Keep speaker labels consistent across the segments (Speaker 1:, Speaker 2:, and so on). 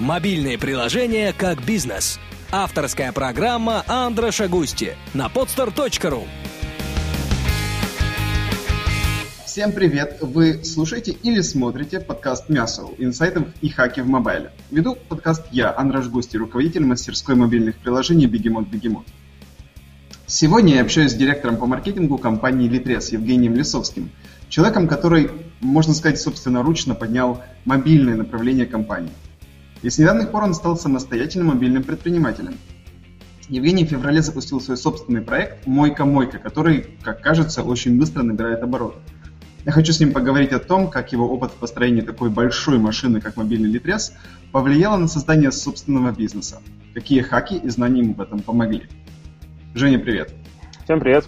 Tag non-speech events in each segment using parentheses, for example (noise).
Speaker 1: Мобильные приложения как бизнес. Авторская программа Андроша Густи на podstar.ru
Speaker 2: Всем привет! Вы слушаете или смотрите подкаст «Мясо. Инсайтов и хаки в мобайле». Веду подкаст я, Андраш Густи, руководитель мастерской мобильных приложений «Бегемот Бегемот». Сегодня я общаюсь с директором по маркетингу компании «Литрес» Евгением Лисовским, человеком, который, можно сказать, собственноручно поднял мобильное направление компании – и с недавних пор он стал самостоятельным мобильным предпринимателем. Евгений в феврале запустил свой собственный проект «Мойка-мойка», который, как кажется, очень быстро набирает обороты. Я хочу с ним поговорить о том, как его опыт в построении такой большой машины, как мобильный литрес, повлияло на создание собственного бизнеса. Какие хаки и знания ему в этом помогли. Женя, привет.
Speaker 3: Всем привет.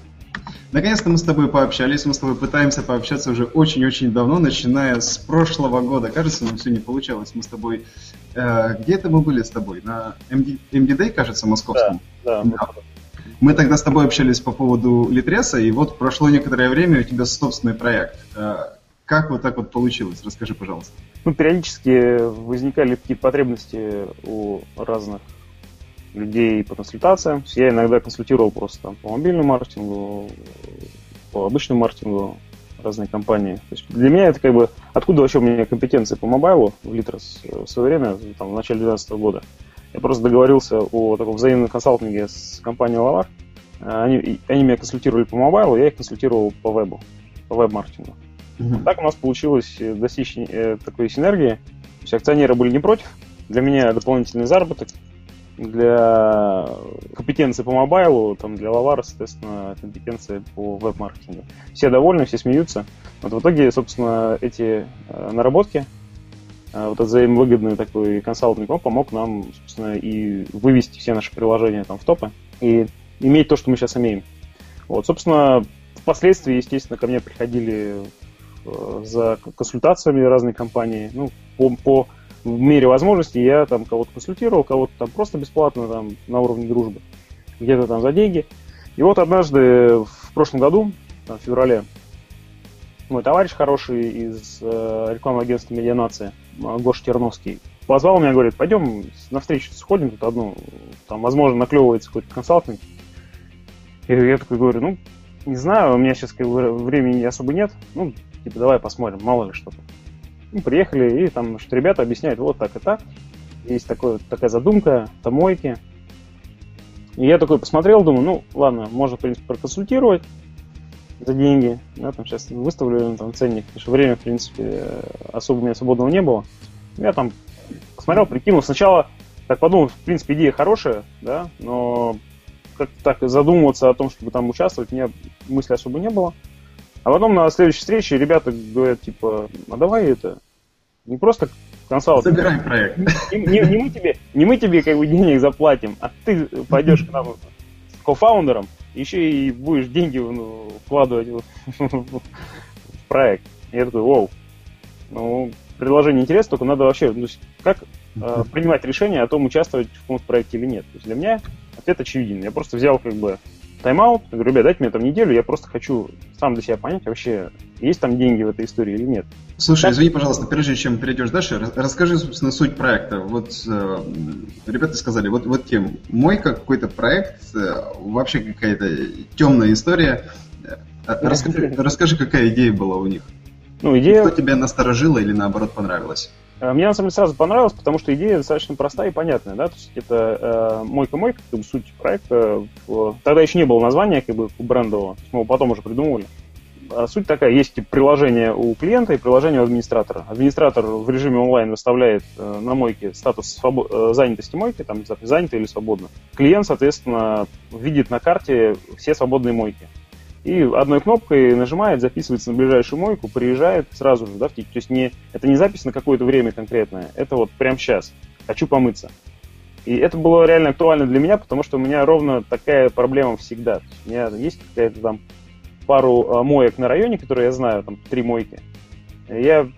Speaker 2: Наконец-то мы с тобой пообщались, мы с тобой пытаемся пообщаться уже очень-очень давно, начиная с прошлого года. Кажется, нам все не получалось. Мы с тобой... Э, где это мы были с тобой? На MD, MD кажется, московском?
Speaker 3: Да, да. да.
Speaker 2: Мы тогда с тобой общались по поводу Литреса, и вот прошло некоторое время, у тебя собственный проект. Э, как вот так вот получилось? Расскажи, пожалуйста.
Speaker 3: Ну, периодически возникали какие-то потребности у разных людей по консультациям. Я иногда консультировал просто по мобильному маркетингу, по обычному маркетингу разные компании. То есть для меня это как бы... Откуда вообще у меня компетенции по мобайлу в Литрос в свое время, там, в начале 2012 года? Я просто договорился о таком взаимном консалтинге с компанией Лавар. Они, они меня консультировали по мобайлу, я их консультировал по вебу, по веб-маркетингу. Mm-hmm. Так у нас получилось достичь э, такой синергии. То есть акционеры были не против. Для меня дополнительный заработок, для компетенции по мобайлу, там для Лавара, соответственно, компетенции по веб-маркетингу. Все довольны, все смеются. Вот в итоге, собственно, эти э, наработки, э, вот этот взаимовыгодный такой консалтинг, он помог нам, собственно, и вывести все наши приложения там в топы и иметь то, что мы сейчас имеем. Вот, собственно, впоследствии, естественно, ко мне приходили э, за консультациями разные компании, ну, по, по в мере возможностей я там кого-то консультировал, кого-то там просто бесплатно там на уровне дружбы, где-то там за деньги. И вот однажды в прошлом году, там, в феврале, мой товарищ хороший из э, рекламного агентства «Медианация», Гоша Терновский, позвал меня, говорит, пойдем на встречу сходим тут одну, там, возможно, наклевывается какой-то консалтинг. И я такой говорю, ну, не знаю, у меня сейчас времени особо нет, ну, типа, давай посмотрим, мало ли что-то. Мы приехали, и там что ребята объясняют, вот так и так. Есть такой, такая задумка, помойки. И я такой посмотрел, думаю, ну, ладно, можно, в принципе, проконсультировать за деньги. Да, там сейчас выставлю там, ценник, потому что время, в принципе, особо у меня свободного не было. Я там посмотрел, прикинул. Сначала так подумал, в принципе, идея хорошая, да, но как так задумываться о том, чтобы там участвовать, у меня мысли особо не было. А потом на следующей встрече ребята говорят, типа, а давай это, не просто консалтинг.
Speaker 2: Забирай проект.
Speaker 3: Не, не, не, мы тебе, не мы тебе как бы денег заплатим, а ты пойдешь к нам с кофаундером, еще и будешь деньги ну, вкладывать в, проект. И я такой, вау, ну, предложение интересно, только надо вообще, ну, как э, принимать решение о том, участвовать в каком-то проекте или нет. То есть для меня ответ очевиден. Я просто взял как бы тайм-аут, говорю, ребят, дайте мне там неделю, я просто хочу сам для себя понять вообще, есть там деньги в этой истории или нет.
Speaker 2: Слушай, так? извини, пожалуйста, прежде чем перейдешь дальше, расскажи, собственно, суть проекта. Вот э, ребята сказали, вот, вот тем, мой какой-то проект, э, вообще какая-то темная история. Э, расскажи, (laughs) расскажи, какая идея была у них. Ну, идея... Что тебя насторожило или наоборот понравилось?
Speaker 3: Э, мне на самом деле сразу понравилось, потому что идея достаточно простая и понятная, да, то есть это э, мойка-мойка, как бы суть проекта. Тогда еще не было названия как бы брендового, мы его потом уже придумывали. А суть такая, есть типа, приложение у клиента и приложение у администратора. Администратор в режиме онлайн выставляет э, на мойке статус свобо- э, занятости мойки, там занято или свободно. Клиент, соответственно, видит на карте все свободные мойки и одной кнопкой нажимает, записывается на ближайшую мойку, приезжает сразу же, да, в То есть не, это не запись на какое-то время конкретное, это вот прямо сейчас. Хочу помыться. И это было реально актуально для меня, потому что у меня ровно такая проблема всегда. у меня есть какая-то там пару а, моек на районе, которые я знаю, там три мойки. Я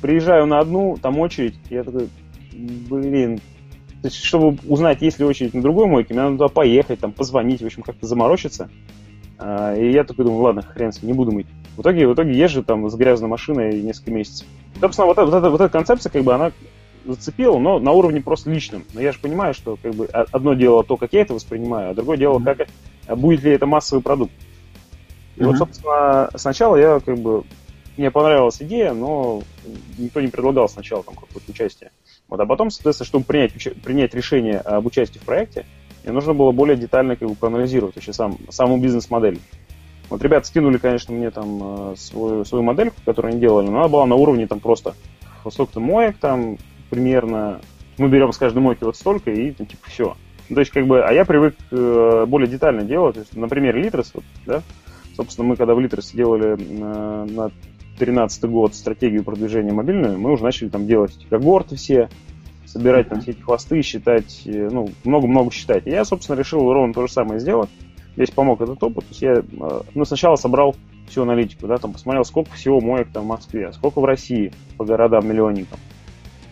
Speaker 3: приезжаю на одну, там очередь, я такой, блин, то есть, чтобы узнать, есть ли очередь на другой мойке, мне надо туда поехать, там, позвонить, в общем, как-то заморочиться. А, и я такой думаю, ладно, хрен с ним, не буду мыть. В итоге, в итоге езжу там с грязной машиной несколько месяцев. Собственно, вот, вот, эта, вот эта концепция, как бы, она зацепило, но на уровне просто личном. Но я же понимаю, что как бы одно дело то, как я это воспринимаю, а другое дело, как будет ли это массовый продукт. И mm-hmm. вот, собственно, сначала я как бы мне понравилась идея, но никто не предлагал сначала там какое-то участие. Вот, а потом, соответственно, чтобы принять, принять решение об участии в проекте, мне нужно было более детально как бы, проанализировать вообще сам, саму бизнес-модель. Вот ребята скинули, конечно, мне там э, свою, свою модельку, которую они делали, но она была на уровне там просто сколько-то моек там примерно, мы берем с каждой мойки вот столько и там, типа все. Ну, то есть как бы, а я привык э, более детально делать, то есть, например, Litres, вот, да, собственно, мы когда в Litres делали э, на 2013 год стратегию продвижения мобильную, мы уже начали там делать эти когорты все, собирать там все эти хвосты, считать, э, ну, много-много считать. И я, собственно, решил ровно то же самое сделать. Здесь помог этот опыт. То есть я, э, ну, сначала собрал всю аналитику, да, там посмотрел, сколько всего моек там в Москве, сколько в России по городам-миллионникам,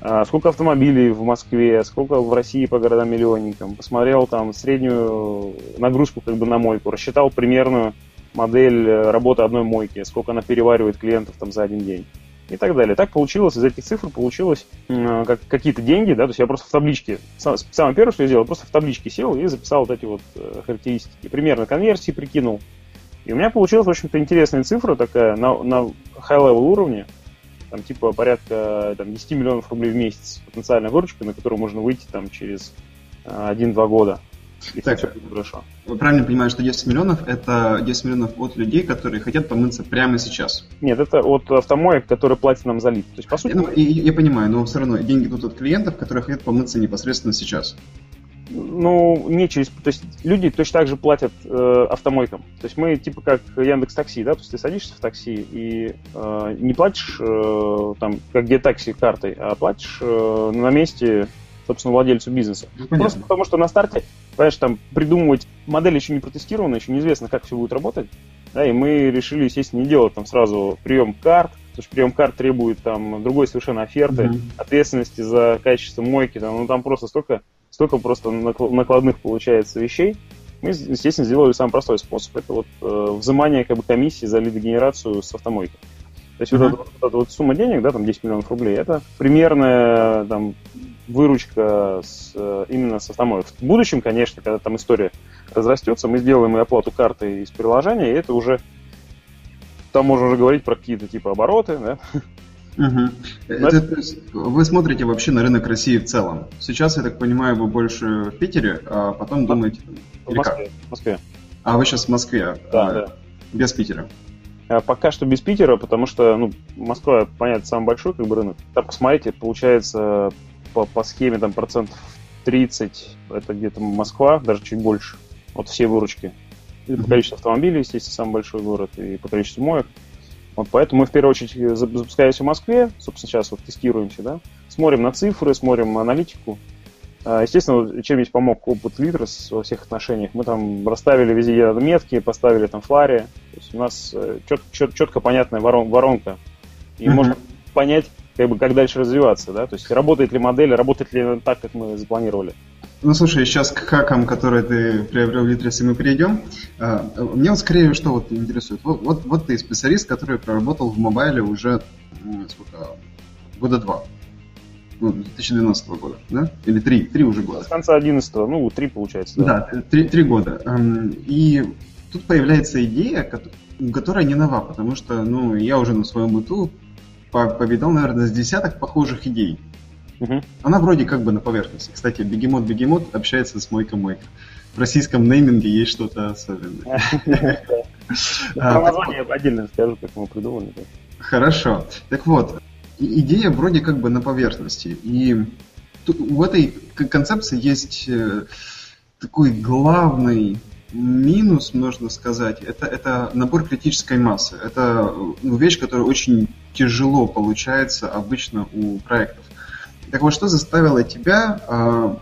Speaker 3: а, сколько автомобилей в Москве, сколько в России по городам-миллионникам, посмотрел там среднюю нагрузку как бы на мойку, рассчитал примерную модель э, работы одной мойки, сколько она переваривает клиентов там за один день и так далее. Так получилось, из этих цифр получилось э, как, какие-то деньги, да, то есть я просто в табличке, сам, самое первое, что я сделал, просто в табличке сел и записал вот эти вот э, характеристики, примерно конверсии прикинул. И у меня получилась, в общем-то, интересная цифра такая на, на high-level уровне, там типа порядка там, 10 миллионов рублей в месяц потенциальная выручка, на которую можно выйти там через 1-2 э, года.
Speaker 2: Так, хорошо. Вы правильно понимаете, что 10 миллионов – это 10 миллионов от людей, которые хотят помыться прямо сейчас?
Speaker 3: Нет, это от автомоек, которые платят нам за лид. То есть, по сути...
Speaker 2: Ну, я, я понимаю, но все равно деньги идут от клиентов, которые хотят помыться непосредственно сейчас.
Speaker 3: Ну, не через... То есть люди точно так же платят э, автомойкам. То есть мы типа как Яндекс Такси, да? То есть ты садишься в такси и э, не платишь э, там, как где такси картой, а платишь э, на месте собственно, владельцу бизнеса. Ну, Просто потому что на старте, понимаешь, там придумывать модель еще не протестирована, еще неизвестно, как все будет работать. Да, и мы решили, естественно, не делать там сразу прием карт, потому что прием карт требует там другой совершенно оферты, mm-hmm. ответственности за качество мойки, там, ну там просто столько, столько просто накладных получается вещей. Мы, естественно, сделали самый простой способ. Это вот э, взимание как бы, комиссии за лидогенерацию с автомойки. То есть uh-huh. вот, эта, вот эта вот сумма денег, да, там 10 миллионов рублей, это примерная там, выручка с, э, именно с автомобилем. В будущем, конечно, когда там история разрастется, мы сделаем и оплату карты из приложения, и это уже там можно уже говорить про какие-то типа обороты, да?
Speaker 2: Угу. Это, то есть, вы смотрите вообще на рынок России в целом. Сейчас, я так понимаю, вы больше в Питере, а потом думаете...
Speaker 3: В Москве. Как? В Москве.
Speaker 2: А вы сейчас в Москве?
Speaker 3: Да, а, да.
Speaker 2: Без Питера?
Speaker 3: А пока что без Питера, потому что, ну, Москва, понятно, самый большой как бы рынок. Там, посмотрите, получается по, по схеме там процентов 30 это где-то Москва, даже чуть больше от всей выручки. И по количеству автомобилей, естественно, самый большой город, и по количеству моек. Вот поэтому мы в первую очередь запускаемся в Москве, собственно, сейчас вот тестируемся, да, смотрим на цифры, смотрим аналитику. А, естественно, чем здесь помог опыт Литрес во всех отношениях. Мы там расставили везде метки, поставили там флари. То есть у нас чет, э, чет, четко понятная ворон, воронка. И mm-hmm. можно понять, как бы, как дальше развиваться, да, то есть работает ли модель, работает ли так, как мы запланировали.
Speaker 2: Ну, слушай, сейчас к хакам, которые ты приобрел в Литресе, мы перейдем. А, мне вот скорее что вот интересует. Вот, вот, вот ты специалист, который проработал в мобайле уже сколько, года два. Ну, 2012 года, да? Или три, три уже года.
Speaker 3: С конца 11 ну, три получается,
Speaker 2: да. Да, три, три года. И тут появляется идея, которая не нова, потому что, ну, я уже на своем быту повидал, наверное, с десяток похожих идей. Угу. Она вроде как бы на поверхности. Кстати, бегемот бегемот общается с мойка мойка. В российском нейминге есть что-то особенное. (laughs)
Speaker 3: Про название отдельно скажу, как мы придумали.
Speaker 2: Хорошо. Так вот, идея вроде как бы на поверхности. И в этой концепции есть э, такой главный минус, можно сказать, это, это набор критической массы. Это ну, вещь, которая очень тяжело получается обычно у проектов. Так вот, что заставило тебя э,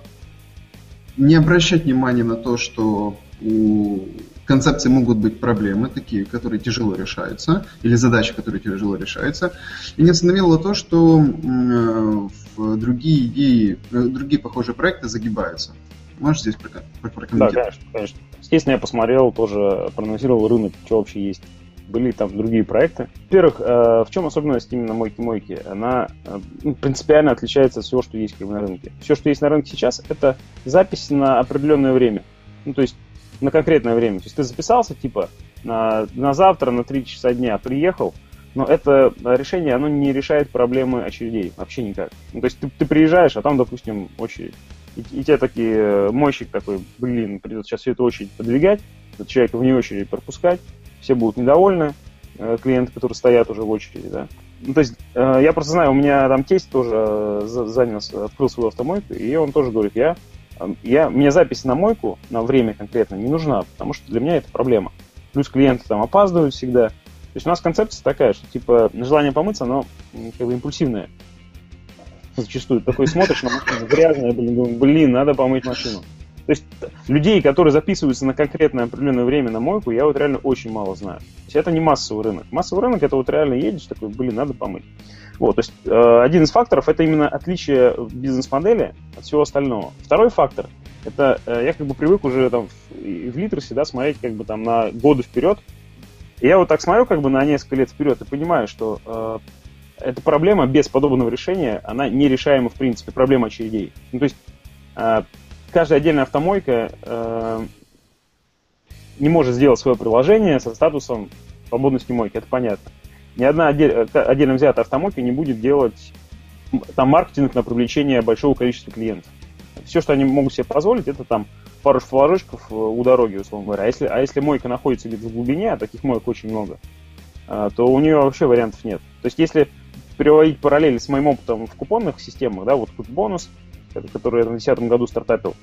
Speaker 2: не обращать внимания на то, что у концепции могут быть проблемы, такие, которые тяжело решаются, или задачи, которые тяжело решаются, и не остановило то, что э, другие идеи, э, другие похожие проекты загибаются. Можешь здесь прокомментировать?
Speaker 3: Да, конечно, конечно. Естественно, я посмотрел, тоже проанализировал рынок, что вообще есть. Были там другие проекты. Во-первых, э, в чем особенность именно мойки-мойки? Она э, ну, принципиально отличается от всего, что есть как бы, на рынке. Все, что есть на рынке сейчас, это запись на определенное время. Ну, то есть на конкретное время. То есть ты записался, типа, на, на завтра, на 3 часа дня приехал, но это решение, оно не решает проблемы очередей, вообще никак. Ну, то есть ты, ты приезжаешь, а там, допустим, очередь. И, и тебе такие, э, мойщик такой, блин, придется сейчас всю эту очередь подвигать, человека вне очередь пропускать, все будут недовольны, э, клиенты, которые стоят уже в очереди, да. Ну, то есть, э, я просто знаю, у меня там тесть тоже занялся, открыл свою автомойку, и он тоже говорит, я, я, мне запись на мойку на время конкретно не нужна, потому что для меня это проблема. Плюс клиенты там опаздывают всегда. То есть у нас концепция такая, что типа желание помыться, оно как бы импульсивное. Зачастую такой смотришь на машину грязная, блин, блин, надо помыть машину. То есть людей, которые записываются на конкретное определенное время на мойку, я вот реально очень мало знаю. То есть это не массовый рынок. Массовый рынок это вот реально едешь такой, блин, надо помыть. Вот, то есть э, один из факторов это именно отличие бизнес-модели от всего остального. Второй фактор это э, я как бы привык уже там в, в Литресе, да, смотреть как бы там на годы вперед. И я вот так смотрю как бы на несколько лет вперед и понимаю, что э, эта проблема без подобного решения, она нерешаема в принципе, проблема очередей. Ну, то есть э, каждая отдельная автомойка э, не может сделать свое приложение со статусом свободности мойки, это понятно. Ни одна отдель, э, отдельно взятая автомойка не будет делать там маркетинг на привлечение большого количества клиентов. Все, что они могут себе позволить, это там пару флажочков э, у дороги, условно говоря. А если, а если мойка находится где-то в глубине, а таких моек очень много, э, то у нее вообще вариантов нет. То есть если переводить параллели с моим опытом в купонных системах, да, вот тут бонус, который я в 2010 году стартапил,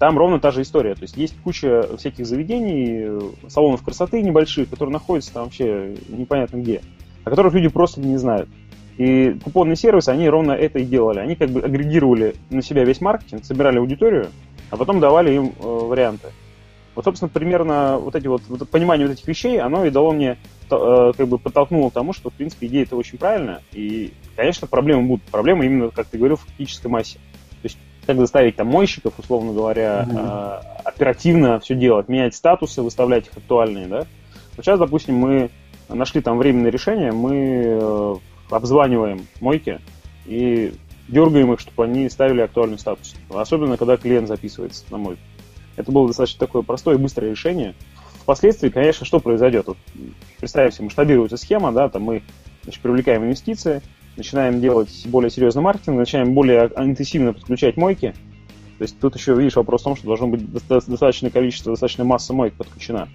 Speaker 3: там ровно та же история. То есть есть куча всяких заведений, салонов красоты небольших, которые находятся там вообще непонятно где, о которых люди просто не знают. И купонные сервисы, они ровно это и делали. Они как бы агрегировали на себя весь маркетинг, собирали аудиторию, а потом давали им э, варианты. Вот, собственно, примерно вот эти вот, вот понимание вот этих вещей, оно и дало мне, как бы подтолкнуло к тому, что, в принципе, идея это очень правильная. И, конечно, проблемы будут. Проблемы именно, как ты говорил, в фактической массе. То есть, как заставить там мойщиков, условно говоря, mm-hmm. э, оперативно все делать, менять статусы, выставлять их актуальные, да. Вот сейчас, допустим, мы нашли там временное решение, мы э, обзваниваем мойки и дергаем их, чтобы они ставили актуальный статус. Особенно, когда клиент записывается на мойку. Это было достаточно такое простое и быстрое решение. Впоследствии, конечно, что произойдет? Вот, представим себе, масштабируется схема, да, там мы значит, привлекаем инвестиции, начинаем делать более серьезный маркетинг, начинаем более интенсивно подключать мойки. То есть тут еще, видишь, вопрос в том, что должно быть достаточное количество, достаточная масса моек подключена.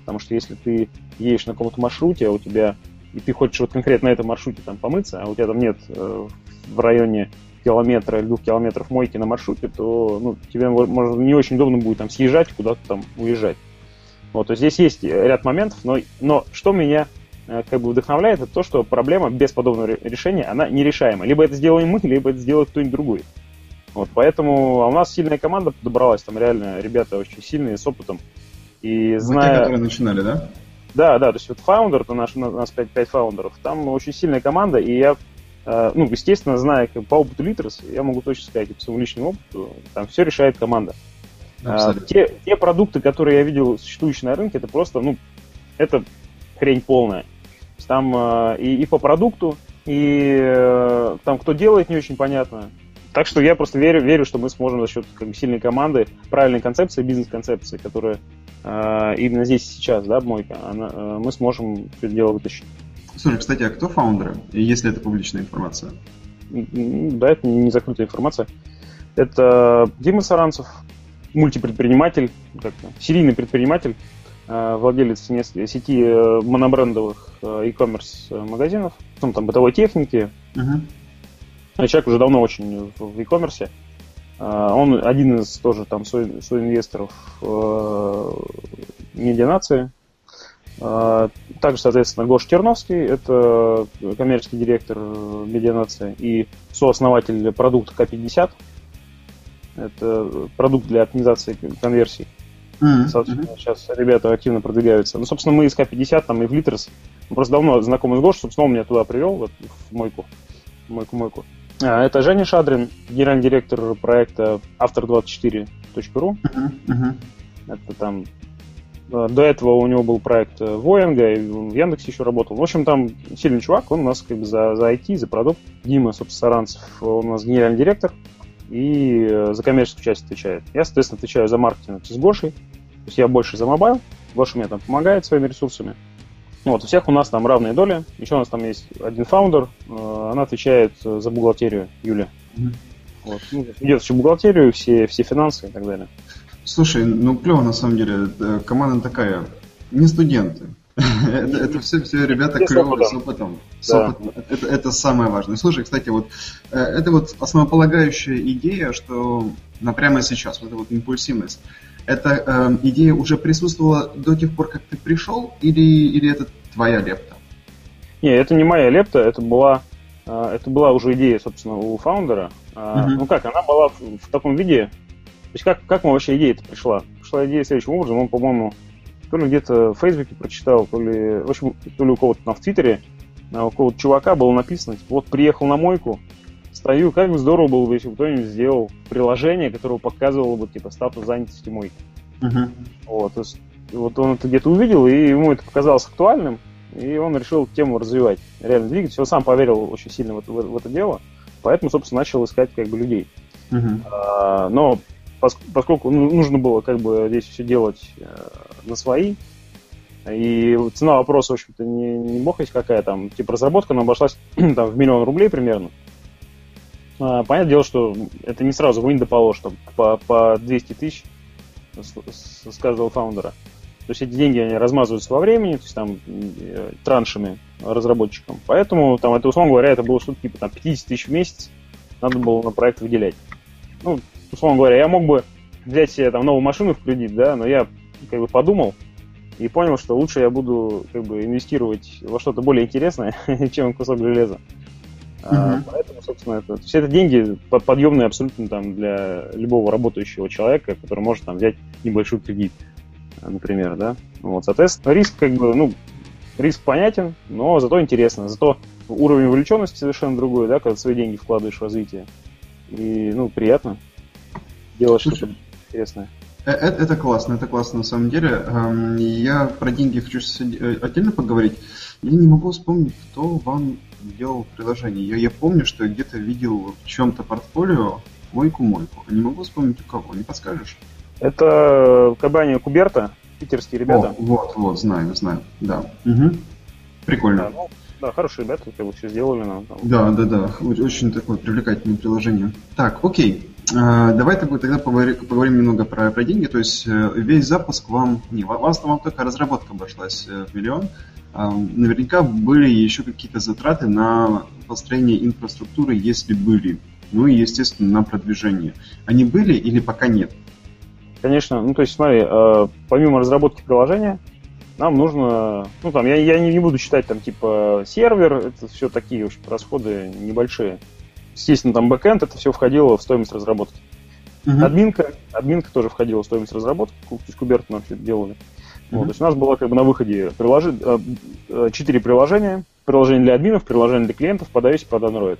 Speaker 3: Потому что если ты едешь на каком-то маршруте, а у тебя, и ты хочешь вот конкретно на этом маршруте там помыться, а у тебя там нет э, в районе километра или двух километров мойки на маршруте, то ну, тебе может, не очень удобно будет там съезжать, куда-то там уезжать. Вот, то здесь есть ряд моментов, но, но что меня э, как бы вдохновляет, это то, что проблема без подобного решения, она нерешаема. Либо это сделаем мы, либо это сделает кто-нибудь другой. Вот, поэтому а у нас сильная команда подобралась, там реально ребята очень сильные, с опытом. И зная...
Speaker 2: те, которые начинали, да?
Speaker 3: Да, да, то есть вот фаундер, то наш, у нас 5, 5 фаундеров, там очень сильная команда, и я Э, ну, естественно, зная как, по опыту Литрес, я могу точно сказать, по своему личному опыту, там все решает команда. А, те, те продукты, которые я видел существующие на рынке, это просто, ну, это хрень полная. Там э, и, и по продукту, и э, там кто делает, не очень понятно. Так что я просто верю, верю, что мы сможем за счет как бы, сильной команды, правильной концепции, бизнес-концепции, которая э, именно здесь сейчас, да, мойка, она, э, мы сможем это дело вытащить.
Speaker 2: Слушай, кстати, а кто фаундеры, если это публичная информация?
Speaker 3: Да, это не закрытая информация. Это Дима Саранцев, мультипредприниматель, как серийный предприниматель, э, владелец сети э, монобрендовых э, e-commerce магазинов, ну, там бытовой техники. Uh-huh. Человек уже давно очень в e-commerce. Он один из тоже там соинвесторов медианации, также, соответственно, Гош Терновский, это коммерческий директор Медианации и сооснователь продукта К-50. Это продукт для оптимизации конверсий. Mm-hmm. Собственно, сейчас ребята активно продвигаются. Ну, собственно, мы из К-50, там и в Литрес, просто давно знакомы с Гош, собственно, он меня туда привел, вот, в мойку. Мойку-мойку. А, это Женя Шадрин, генеральный директор проекта автор24.ru. Uh-huh, uh-huh. Это там До этого у него был проект Воинга, и в Яндексе еще работал. В общем, там сильный чувак, он у нас как бы за, за IT, за продукт. Дима, собственно, Саранцев, он у нас генеральный директор и за коммерческую часть отвечает. Я, соответственно, отвечаю за маркетинг с Гошей. То есть я больше за mobile, Гоша мне там помогает своими ресурсами. Вот, у всех у нас там равные доли. Еще у нас там есть один фаундер, она отвечает за бухгалтерию, Юля. Mm-hmm. Вот. Ну, ведет всю бухгалтерию, все, все финансы и так далее.
Speaker 2: Слушай, ну клево на самом деле. Команда такая, не студенты. Это, это все, все ребята клевые с опытом. С опытом. Это, это самое важное. Слушай, кстати, вот э, это вот основополагающая идея, что на прямо сейчас, вот эта вот импульсивность, эта э, идея уже присутствовала до тех пор, как ты пришел, или, или это твоя лепта?
Speaker 3: Не, это не моя лепта, это была, э, это была уже идея, собственно, у фаундера. Uh-huh. Ну как, она была в, в таком виде. То есть как, как мы вообще идея-то пришла? Пришла идея следующим образом. Он, по-моему, то ли где-то в Фейсбуке прочитал, то ли, в общем, то ли у кого-то там в Твиттере, у какого-то чувака было написано, типа, вот приехал на мойку, стою, как бы здорово было бы, если бы кто-нибудь сделал приложение, которое показывало бы, типа, статус занятости мойки. Uh-huh. Вот, то есть, вот он это где-то увидел, и ему это показалось актуальным, и он решил тему развивать, реально двигать. Он сам поверил очень сильно в это, в, в это дело. Поэтому, собственно, начал искать как бы людей. Uh-huh. А, но поскольку ну, нужно было как бы здесь все делать э, на свои, и цена вопроса, в общем-то, не, не бог есть какая там, типа разработка, она обошлась (clears throat) там, в миллион рублей примерно. А, понятное дело, что это не сразу вынь да положь, там, по, по 200 тысяч с, с каждого фаундера. То есть эти деньги они размазываются во времени, то есть там э, траншами разработчикам. Поэтому там это, условно говоря, это было что-то типа там 50 тысяч в месяц надо было на проект выделять. Ну, условно говоря, я мог бы взять себе там новую машину в кредит, да, но я как бы подумал и понял, что лучше я буду как бы инвестировать во что-то более интересное, (laughs) чем кусок железа. Uh-huh. А, поэтому, собственно, это, все это деньги подъемные абсолютно там для любого работающего человека, который может там взять небольшой кредит, например, да. Вот, соответственно, риск как бы, ну, риск понятен, но зато интересно, зато уровень вовлеченности совершенно другой, да, когда свои деньги вкладываешь в развитие. И, ну, приятно делать что-то интересное.
Speaker 2: Это, э, это классно, это классно на самом деле. Эм, я про деньги хочу э, отдельно поговорить. Я не могу вспомнить, кто вам делал приложение. Я, я помню, что я где-то видел в чем-то портфолио мойку-мойку. Не могу вспомнить у кого, не подскажешь?
Speaker 3: Это компания Куберта, питерские ребята. О,
Speaker 2: вот, вот, знаю, знаю, да. Угу. Прикольно.
Speaker 3: Да, ну, да, хорошие ребята, как бы все сделали. Но, там...
Speaker 2: Да, да, да, очень такое привлекательное приложение. Так, окей. А, давай тогда поговорим, немного про, про деньги. То есть э, весь запуск вам... Не, вас вам только разработка обошлась э, в миллион. А, наверняка были еще какие-то затраты на построение инфраструктуры, если были. Ну и, естественно, на продвижение. Они были или пока нет?
Speaker 3: Конечно. Ну, то есть, смотри, э, помимо разработки приложения, нам нужно, ну там, я, я не, буду считать там типа сервер, это все такие, общем, расходы небольшие. Естественно, там бэкэнд, это все входило в стоимость разработки. Uh-huh. Админка, админка тоже входила в стоимость разработки, то есть Куберт все это делали. Uh-huh. Вот, то есть у нас было как бы на выходе приложи, э, э, четыре приложения. Приложение для админов, приложение для клиентов под iOS и под Android.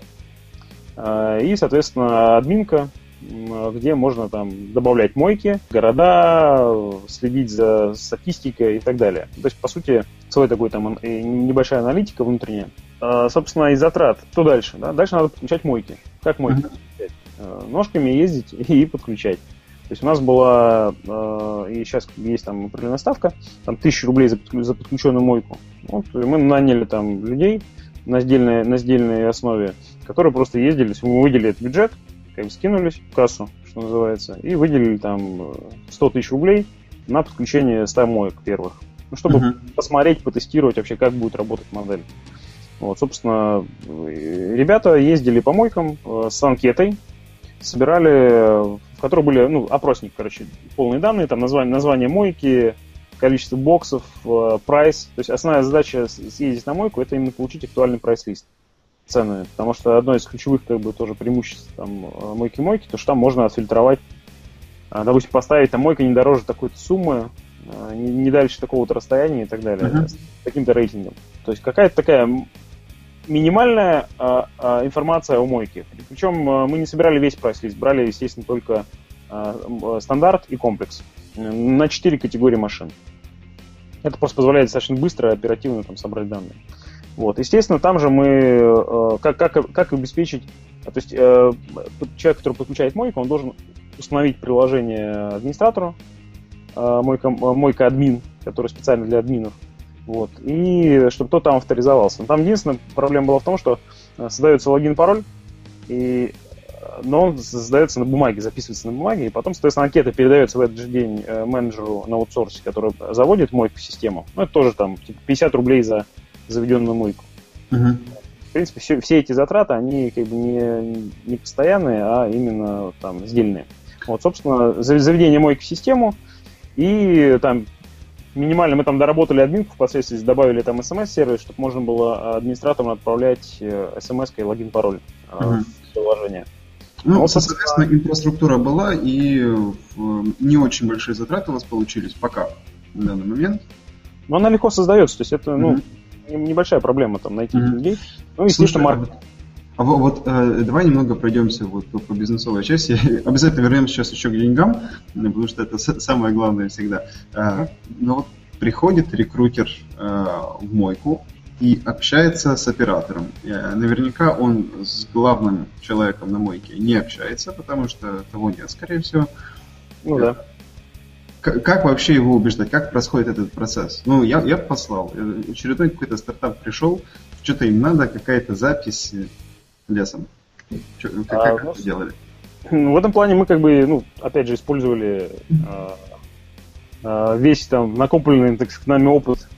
Speaker 3: Э, и, соответственно, админка, где можно там добавлять мойки, города, следить за статистикой и так далее. То есть, по сути, свой такой там небольшая аналитика внутренняя. А, собственно, из затрат. Что дальше? Да? Дальше надо подключать мойки. Как мойки? А, ножками ездить (laughs) и подключать. То есть у нас была, а, и сейчас есть там определенная ставка, там тысячу рублей за, за подключенную мойку. Вот, и мы наняли там людей на сдельной, на сдельной основе, которые просто ездили, мы выделили этот бюджет, как бы скинулись в кассу, что называется, и выделили там 100 э, тысяч рублей на подключение 100 моек первых. Ну, чтобы uh-huh. посмотреть, потестировать вообще, как будет работать модель. Вот, собственно, э, ребята ездили по мойкам э, с анкетой, собирали, в которой были, ну, опросник, короче, полные данные, там название, название мойки, количество боксов, прайс. То есть основная задача съездить на мойку это именно получить актуальный прайс-лист цены, потому что одно из ключевых как бы тоже преимуществ там э, мойки-мойки, то что там можно отфильтровать, э, допустим, поставить там мойка не дороже такой-то суммы, э, не дальше такого-то расстояния и так далее, uh-huh. с таким-то рейтингом. То есть какая-то такая минимальная а, а, информация о мойке. Причем а, мы не собирали весь прайс-лист, брали, естественно, только а, стандарт и комплекс на четыре категории машин. Это просто позволяет достаточно быстро и оперативно там, собрать данные. Вот. Естественно, там же мы, э, как, как, как обеспечить, то есть э, человек, который подключает мойку, он должен установить приложение администратору, э, мойка, мойка админ, который специально для админов, вот, и чтобы тот там авторизовался. Там единственная проблема была в том, что создается логин-пароль, и но он создается на бумаге, записывается на бумаге, и потом, соответственно, анкета передается в этот же день менеджеру на аутсорсе, который заводит мойку в систему. Ну, это тоже там типа 50 рублей за заведенную мойку. Угу. В принципе, все, все эти затраты, они как бы не, не постоянные, а именно там сдельные. Вот, собственно, заведение мойки в систему, и там минимально мы там доработали админку впоследствии, добавили там смс-сервис, чтобы можно было администраторам отправлять э, смс и логин-пароль угу. в приложение.
Speaker 2: Ну, вот, соответственно, инфраструктура была, и не очень большие затраты у вас получились пока, на данный момент.
Speaker 3: Но она легко создается, то есть это, ну, небольшая проблема там найти mm-hmm. людей. Ну, естественно, маркет.
Speaker 2: А вот, вот э, давай немного пройдемся вот по, по бизнесовой части. (laughs) Обязательно вернемся сейчас еще к деньгам, потому что это самое главное всегда. Э, но вот приходит рекрутер э, в мойку и общается с оператором. Э, наверняка он с главным человеком на мойке не общается, потому что того нет, скорее всего.
Speaker 3: Ну да.
Speaker 2: Как, как вообще его убеждать? Как происходит этот процесс? Ну, я, я послал. Очередной какой-то стартап пришел, что-то им надо, какая-то запись лесом. Что, как, а, как ну, это делали?
Speaker 3: В этом плане мы как бы, ну, опять же, использовали а, весь там накопленный, так сказать, нами опыт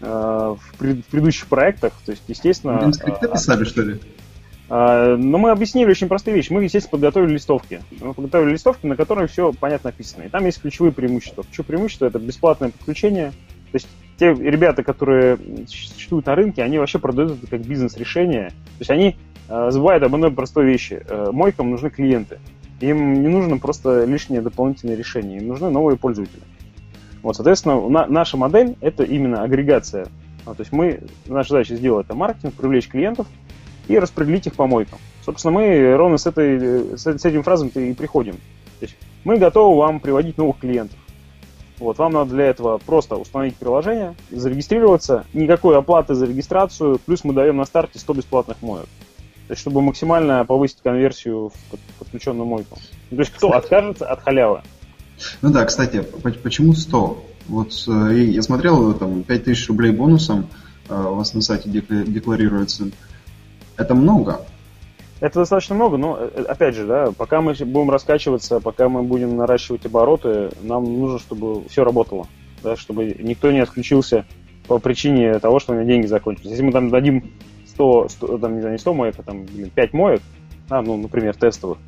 Speaker 3: а, в, пред, в предыдущих проектах. То есть, естественно...
Speaker 2: Скрипты писали, что ли?
Speaker 3: А, но мы объяснили очень простые вещи. Мы, естественно, подготовили листовки. Мы подготовили листовки, на которых все понятно написано. И там есть ключевые преимущества. Ключевое преимущество – это бесплатное подключение. То есть те ребята, которые существуют на рынке, они вообще продают это как бизнес-решение. То есть они э, забывают об одной простой вещи. Э, мойкам нужны клиенты. Им не нужно просто лишнее дополнительное решение. Им нужны новые пользователи. Вот, соответственно, на, наша модель – это именно агрегация. А, то есть мы, наша задача сделать это маркетинг, привлечь клиентов – и распределить их по мойкам. Собственно, мы ровно с, этой, с, этим фразом-то и приходим. То есть мы готовы вам приводить новых клиентов. Вот, вам надо для этого просто установить приложение, зарегистрироваться, никакой оплаты за регистрацию, плюс мы даем на старте 100 бесплатных моек. То есть, чтобы максимально повысить конверсию в подключенную мойку. То есть, кто откажется от халявы?
Speaker 2: Ну да, кстати, почему 100? Вот э, я смотрел, там, 5000 рублей бонусом э, у вас на сайте декларируется. Это много.
Speaker 3: Это достаточно много, но, э, опять же, да, пока мы будем раскачиваться, пока мы будем наращивать обороты, нам нужно, чтобы все работало, да, чтобы никто не отключился по причине того, что у меня деньги закончились. Если мы там дадим 100, 100 там, не знаю, не 100 моек, а там, блин, 5 моек, а, ну, например, тестовых,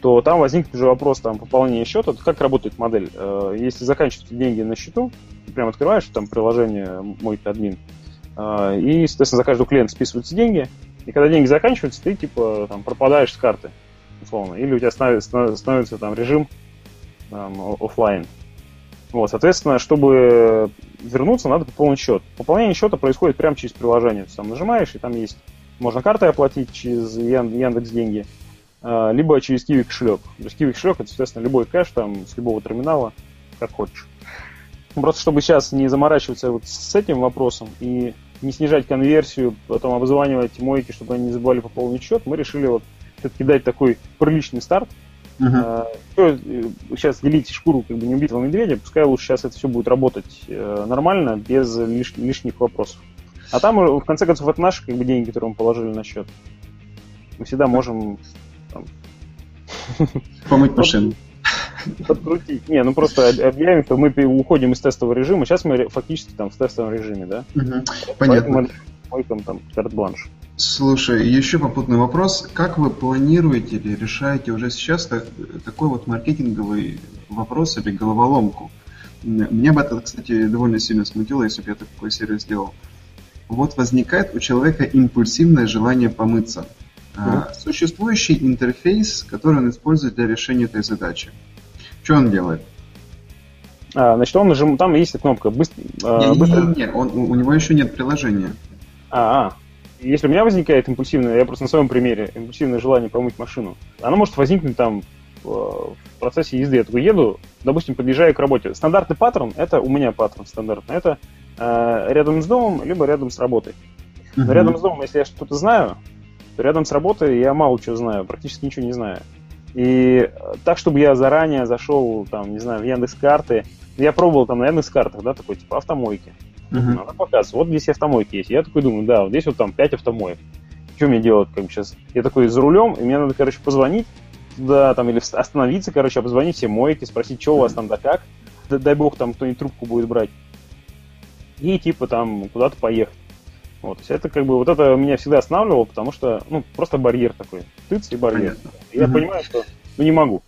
Speaker 3: то там возникнет уже вопрос там пополнения счета. Как работает модель? Э, если заканчиваются деньги на счету, ты прям открываешь там приложение мой админ, э, и, соответственно, за каждого клиента списываются деньги, и когда деньги заканчиваются, ты типа там пропадаешь с карты, условно. Или у тебя становится, становится там режим там, офлайн. Вот, соответственно, чтобы вернуться, надо пополнить счет. Пополнение счета происходит прямо через приложение. Ты там нажимаешь, и там есть, можно картой оплатить через Яндекс деньги, а, либо через Kiwi кошелек. То есть Kiwi кошелек это, соответственно, любой кэш там с любого терминала, как хочешь. Просто чтобы сейчас не заморачиваться вот с этим вопросом и не снижать конверсию, потом обзванивать мойки, чтобы они не забывали пополнить счет, мы решили вот все-таки дать такой приличный старт. Uh-huh. Сейчас делить шкуру как бы не убитого медведя, пускай лучше сейчас это все будет работать э, нормально, без лиш- лишних вопросов. А там, в конце концов, это наши как бы, деньги, которые мы положили на счет. Мы всегда можем там...
Speaker 2: помыть машину (laughs)
Speaker 3: подкрутить. Не, ну просто объявим, что мы уходим из тестового режима. Сейчас мы фактически там в тестовом режиме, да?
Speaker 2: Угу. Понятно.
Speaker 3: Поэтому там карт-бланш.
Speaker 2: Слушай, еще попутный вопрос. Как вы планируете или решаете уже сейчас так, такой вот маркетинговый вопрос или головоломку? Меня бы это, кстати, довольно сильно смутило, если бы я такой сервис сделал. Вот возникает у человека импульсивное желание помыться. Mm-hmm. Существующий интерфейс, который он использует для решения этой задачи. Что он делает?
Speaker 3: А, значит, он нажим... там есть кнопка быстро.
Speaker 2: Не, не, быстро... не, не, он, у него еще нет приложения.
Speaker 3: А, а. Если у меня возникает импульсивное, я просто на своем примере, импульсивное желание помыть машину, оно может возникнуть там в процессе езды. Я такой еду, допустим, подъезжаю к работе. Стандартный паттерн, это у меня паттерн стандартный, это э, рядом с домом, либо рядом с работой. Но рядом с домом, если я что-то знаю, то рядом с работой я мало чего знаю, практически ничего не знаю. И так, чтобы я заранее зашел, там, не знаю, в Яндекс карты, я пробовал там на Яндекс картах, да, такой, типа, автомойки. Uh-huh. Она показывает, вот здесь автомойки есть. Я такой думаю, да, вот здесь вот там 5 автомоек. Что мне делать, как бы сейчас? Я такой за рулем, и мне надо, короче, позвонить туда, там, или остановиться, короче, обзвонить все мойки, спросить, что у вас там да как. Дай бог, там кто-нибудь трубку будет брать. И, типа, там, куда-то поехать. Вот, то есть это как бы, вот это меня всегда останавливало, потому что, ну, просто барьер такой, тыц и барьер. Понятно. Я угу. понимаю, что, ну, не могу.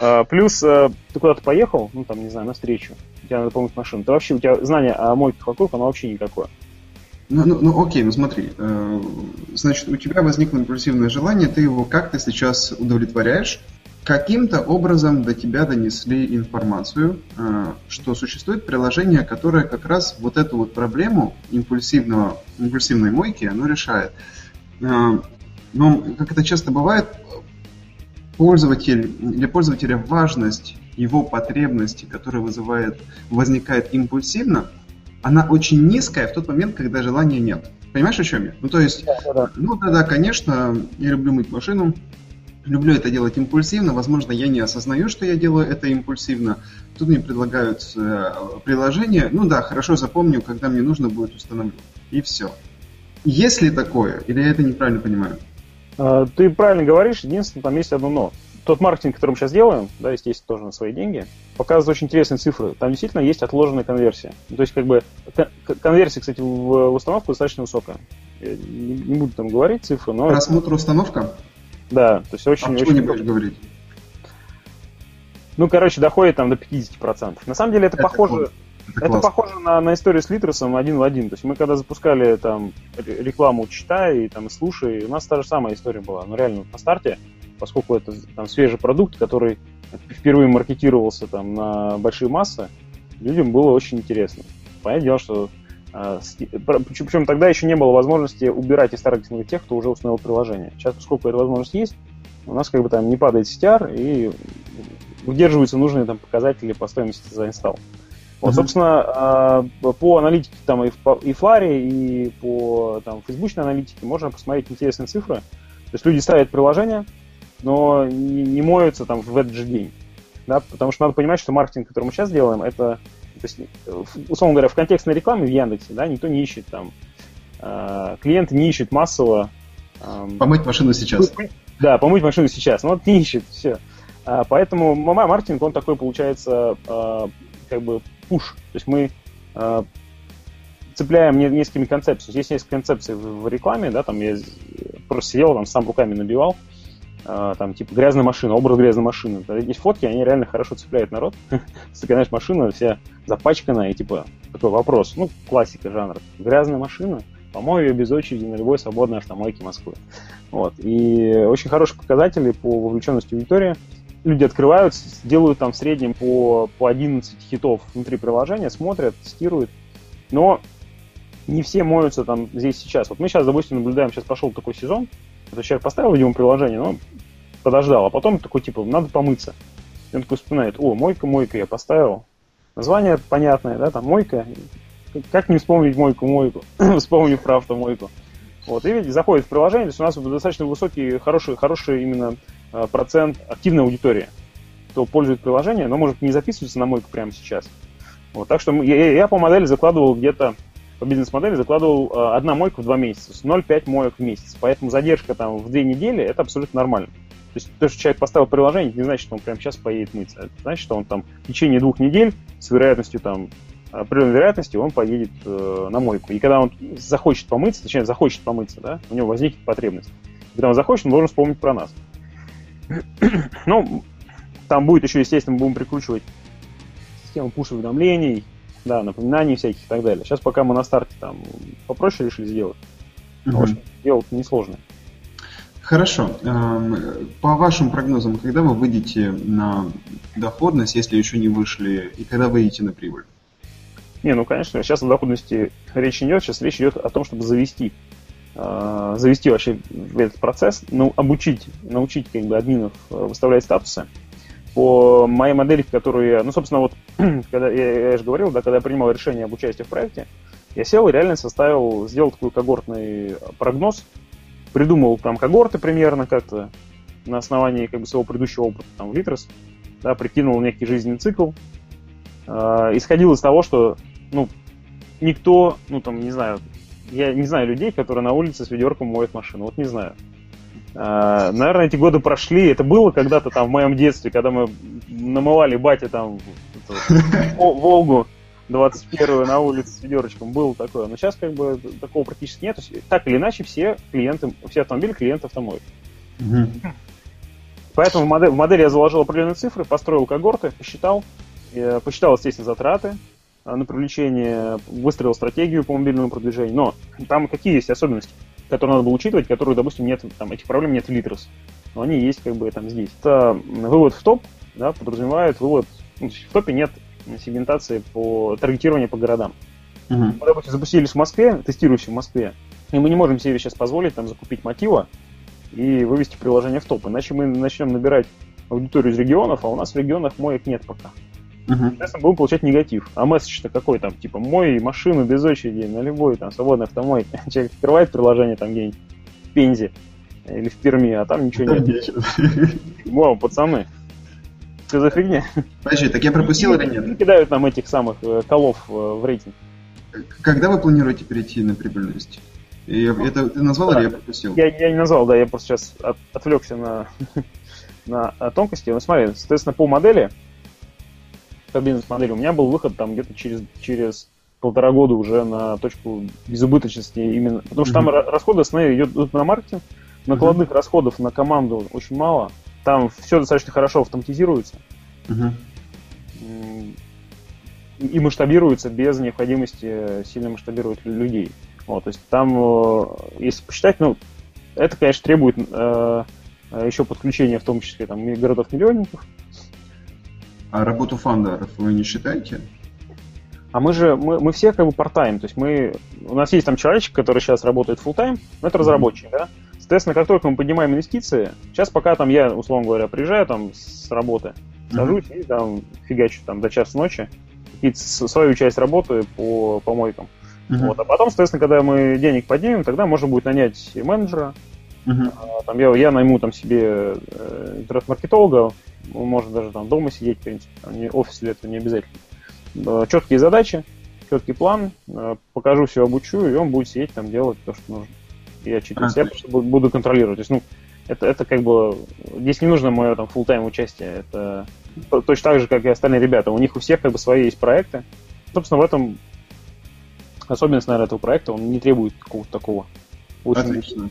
Speaker 3: А, плюс а, ты куда-то поехал, ну, там, не знаю, на встречу, тебе надо помыть машину. Ты вообще, у тебя знание о мойках вокруг, оно вообще никакое.
Speaker 2: Ну, ну, ну окей, ну смотри, э, значит, у тебя возникло импульсивное желание, ты его как-то сейчас удовлетворяешь, каким-то образом до тебя донесли информацию, э, что существует приложение, которое как раз вот эту вот проблему импульсивного, импульсивной мойки, оно решает. Но, как это часто бывает, пользователь, для пользователя важность его потребности, которая вызывает, возникает импульсивно, она очень низкая в тот момент, когда желания нет. Понимаешь, о чем я? Ну, то есть, да, да, да. ну, да, да, конечно, я люблю мыть машину, люблю это делать импульсивно, возможно, я не осознаю, что я делаю это импульсивно. Тут мне предлагают э, приложение, ну да, хорошо запомню, когда мне нужно будет установить. И все. Есть ли такое, или я это неправильно понимаю?
Speaker 3: А, ты правильно говоришь, единственное, там есть одно но. Тот маркетинг, который мы сейчас делаем, да, естественно, тоже на свои деньги, показывает очень интересные цифры. Там действительно есть отложенная конверсия. То есть, как бы, конверсия, кстати, в установку достаточно высокая. Я не буду там говорить цифры, но...
Speaker 2: Просмотр установка?
Speaker 3: Да, то есть очень... А
Speaker 2: очень... не будешь говорить?
Speaker 3: Ну, короче, доходит там до 50%. На самом деле это, это похоже... Это, это похоже на, на историю с Литросом один в один. То есть мы когда запускали там рекламу «Читай» и там «Слушай», у нас та же самая история была. Но реально на старте, поскольку это там свежий продукт, который впервые маркетировался там на большие массы, людям было очень интересно. Понятное дело, что а, причем тогда еще не было возможности убирать из таргетинга тех, кто уже установил приложение. Сейчас, поскольку эта возможность есть, у нас как бы там не падает CTR и удерживаются нужные там показатели по стоимости за инсталл. Вот, uh-huh. собственно, а, по аналитике там и в, и Фларе, и по там, фейсбучной аналитике можно посмотреть интересные цифры. То есть люди ставят приложение, но не, не моются там в этот же день. Да? Потому что надо понимать, что маркетинг, который мы сейчас делаем, это то есть, условно говоря, в контекстной рекламе в Яндексе, да, никто не ищет там, э, клиенты не ищут массово...
Speaker 2: Помыть машину сейчас.
Speaker 3: Да, помыть машину сейчас. Ну вот не ищет, все. А, поэтому маркетинг, он такой получается как бы пуш. То есть мы э, цепляем несколькими концепциями. Есть несколько концепций в, в рекламе, да, там я просто сидел, там сам руками набивал. А, там, типа, грязная машина, образ грязной машины. Есть фотки, они реально хорошо цепляют народ. (laughs) Знаешь, машина вся запачканная, и, типа, такой вопрос, ну, классика жанра. Грязная машина, помою ее без очереди на любой свободной автомойке Москвы. Вот. И очень хорошие показатели по вовлеченности аудитории. Люди открывают, делают там в среднем по, по 11 хитов внутри приложения, смотрят, тестируют. Но не все моются там здесь сейчас. Вот мы сейчас, допустим, наблюдаем, сейчас пошел такой сезон, то человек поставил, видимо, приложение, но подождал, а потом такой, типа, надо помыться. И он такой вспоминает, о, мойка, мойка, я поставил. Название понятное, да, там мойка. Как не вспомнить мойку, мойку, (clears throat) вспомнив про автомойку. Вот, и видите, заходит в приложение, то есть у нас достаточно высокий, хороший, хороший именно процент активной аудитории, кто пользует приложение, но может не записываться на мойку прямо сейчас. Вот, так что я, я по модели закладывал где-то по бизнес-модели закладывал э, одна мойка в два месяца, 0,5 моек в месяц. Поэтому задержка там в две недели это абсолютно нормально. То есть то, что человек поставил приложение, не значит, что он прямо сейчас поедет мыться. Это значит, что он там в течение двух недель с вероятностью там определенной вероятностью он поедет э, на мойку. И когда он захочет помыться, точнее, захочет помыться, да, у него возникнет потребность. Когда он захочет, он должен вспомнить про нас. (clears throat) ну, там будет еще, естественно, мы будем прикручивать систему пуш-уведомлений, да, напоминаний всяких и так далее. Сейчас пока мы на старте там попроще решили сделать. Uh-huh. Делать несложно.
Speaker 2: Хорошо. Эм, по вашим прогнозам, когда вы выйдете на доходность, если еще не вышли, и когда выйдете на прибыль?
Speaker 3: Не, ну, конечно, сейчас о доходности речь идет. Сейчас речь идет о том, чтобы завести э, завести вообще этот процесс, ну, обучить, научить как бы админов э, выставлять статусы. по моей модели, в которую я, ну, собственно, вот, (clears throat) когда я, я же говорил, да, когда я принимал решение об участии в проекте, я сел и реально составил, сделал такой когортный прогноз, придумал там когорты примерно как-то на основании как бы своего предыдущего опыта там в Литрес, да, прикинул некий жизненный цикл, э, исходил из того, что, ну, никто, ну, там, не знаю, я не знаю людей, которые на улице с ведерком моют машину, вот не знаю. Э, наверное, эти годы прошли, это было когда-то там в моем детстве, когда мы намывали батя там Волгу 21 на улице с ведерочком, было такое. Но сейчас как бы такого практически нет. Так или иначе, все клиенты, все автомобили клиенты автомоют. Угу. Поэтому в модель, в модель я заложил определенные цифры, построил когорты, посчитал, посчитал, естественно, затраты а, на привлечение, выстроил стратегию по мобильному продвижению. Но там какие есть особенности, которые надо было учитывать, которые, допустим, нет, там, этих проблем нет в Литрос. Но они есть как бы там здесь. Это вывод в топ, да, подразумевает вывод, ну, в топе нет сегментации по таргетированию по городам. Uh-huh. Мы, допустим, запустились в Москве, тестирующие в Москве, и мы не можем себе сейчас позволить там закупить мотива и вывести приложение в топ. Иначе мы начнем набирать аудиторию из регионов, а у нас в регионах моек нет пока. Uh-huh. Соответственно, будем получать негатив. А месседж-то какой там? Типа, мой машину без очереди на любой там свободный автомойке. (laughs) Человек открывает приложение там где-нибудь в Пензе или в Перми, а там ничего нет. Вау, пацаны, что за фигня?
Speaker 2: Подожди, так я пропустил или
Speaker 3: нет? Кидают нам этих самых э, колов э, в рейтинг.
Speaker 2: Когда вы планируете перейти на прибыльность? Я, это ты назвал да. или я пропустил?
Speaker 3: Я, я не назвал, да, я просто сейчас от, отвлекся на, (laughs) на тонкости. Ну смотри, соответственно, по модели, по бизнес-модели, у меня был выход там где-то через, через полтора года уже на точку безубыточности именно. Потому что mm-hmm. там расходы основные идут на маркетинг, накладных mm-hmm. расходов на команду очень мало. Там все достаточно хорошо автоматизируется. Uh-huh. И масштабируется без необходимости сильно масштабировать людей. Вот, то есть там, э, если посчитать, ну, это, конечно, требует э, еще подключения, в том числе, там, городов-миллионников.
Speaker 2: А работу фандеров вы не считаете?
Speaker 3: А мы же, мы, мы все как бы part-time, то есть мы, у нас есть там человечек, который сейчас работает full-time, но это разработчик, да? Соответственно, как только мы поднимаем инвестиции, сейчас пока там я, условно говоря, приезжаю там с работы, сажусь mm-hmm. и там фигачу там до часа ночи, и свою часть работы по помойкам. Uh-huh. Вот. А потом, соответственно, когда мы денег поднимем, тогда можно будет нанять менеджера. Uh-huh. Там, я, я найму там себе э, интернет-маркетолога, может даже там дома сидеть, в принципе, там, офис для этого не обязательно. Э, четкие задачи, четкий план, э, покажу все, обучу, и он будет сидеть там делать то, что нужно я чуть а, я просто буду контролировать. То есть, ну, это, это как бы... Здесь не нужно мое там full-time участие. Это точно так же, как и остальные ребята. У них у всех как бы свои есть проекты. Собственно, в этом особенность, наверное, этого проекта, он не требует какого-то такого.
Speaker 2: Очень Отлично.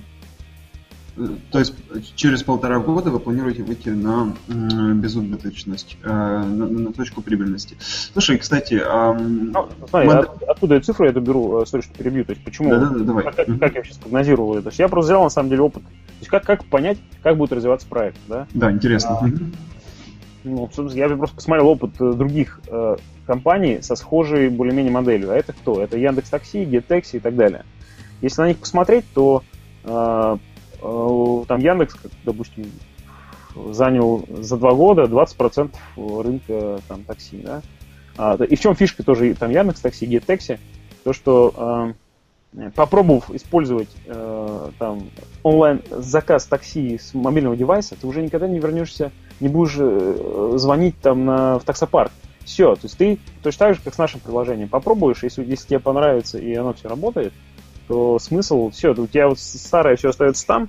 Speaker 2: То есть через полтора года вы планируете выйти на безубыточность, э, на, на точку прибыльности. Слушай, кстати...
Speaker 3: Ну, смотри, мод... от, откуда я цифру эту беру, сори, что перебью, то есть почему, да, да, да, давай. Как, как, как я сейчас прогнозировал это? То есть я просто взял на самом деле опыт. То есть как, как понять, как будет развиваться проект, да?
Speaker 2: Да, интересно. А,
Speaker 3: ну, я просто посмотрел опыт э, других э, компаний со схожей более-менее моделью. А это кто? Это Яндекс Такси, GetTaxi и так далее. Если на них посмотреть, то э, Э, там Яндекс, как, допустим, занял за два года 20% рынка там, такси, да. А, и в чем фишка тоже там Яндекс Такси, GetTaxi, то, что э, попробовав использовать э, там онлайн заказ такси с мобильного девайса, ты уже никогда не вернешься, не будешь э, звонить там на, в таксопарк. Все, то есть ты точно так же, как с нашим приложением, попробуешь, если, если тебе понравится и оно все работает, то смысл, все, у тебя вот старое все остается там,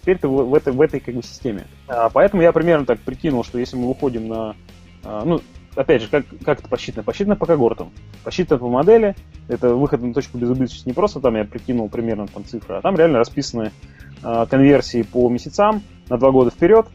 Speaker 3: теперь ты в, в, этой, в этой как бы системе. А, поэтому я примерно так прикинул, что если мы выходим на, а, ну, опять же, как, как это посчитано? Посчитано по когортам. Посчитано по модели, это выход на точку безубыточности не просто там я прикинул примерно там цифры, а там реально расписаны а, конверсии по месяцам на два года вперед,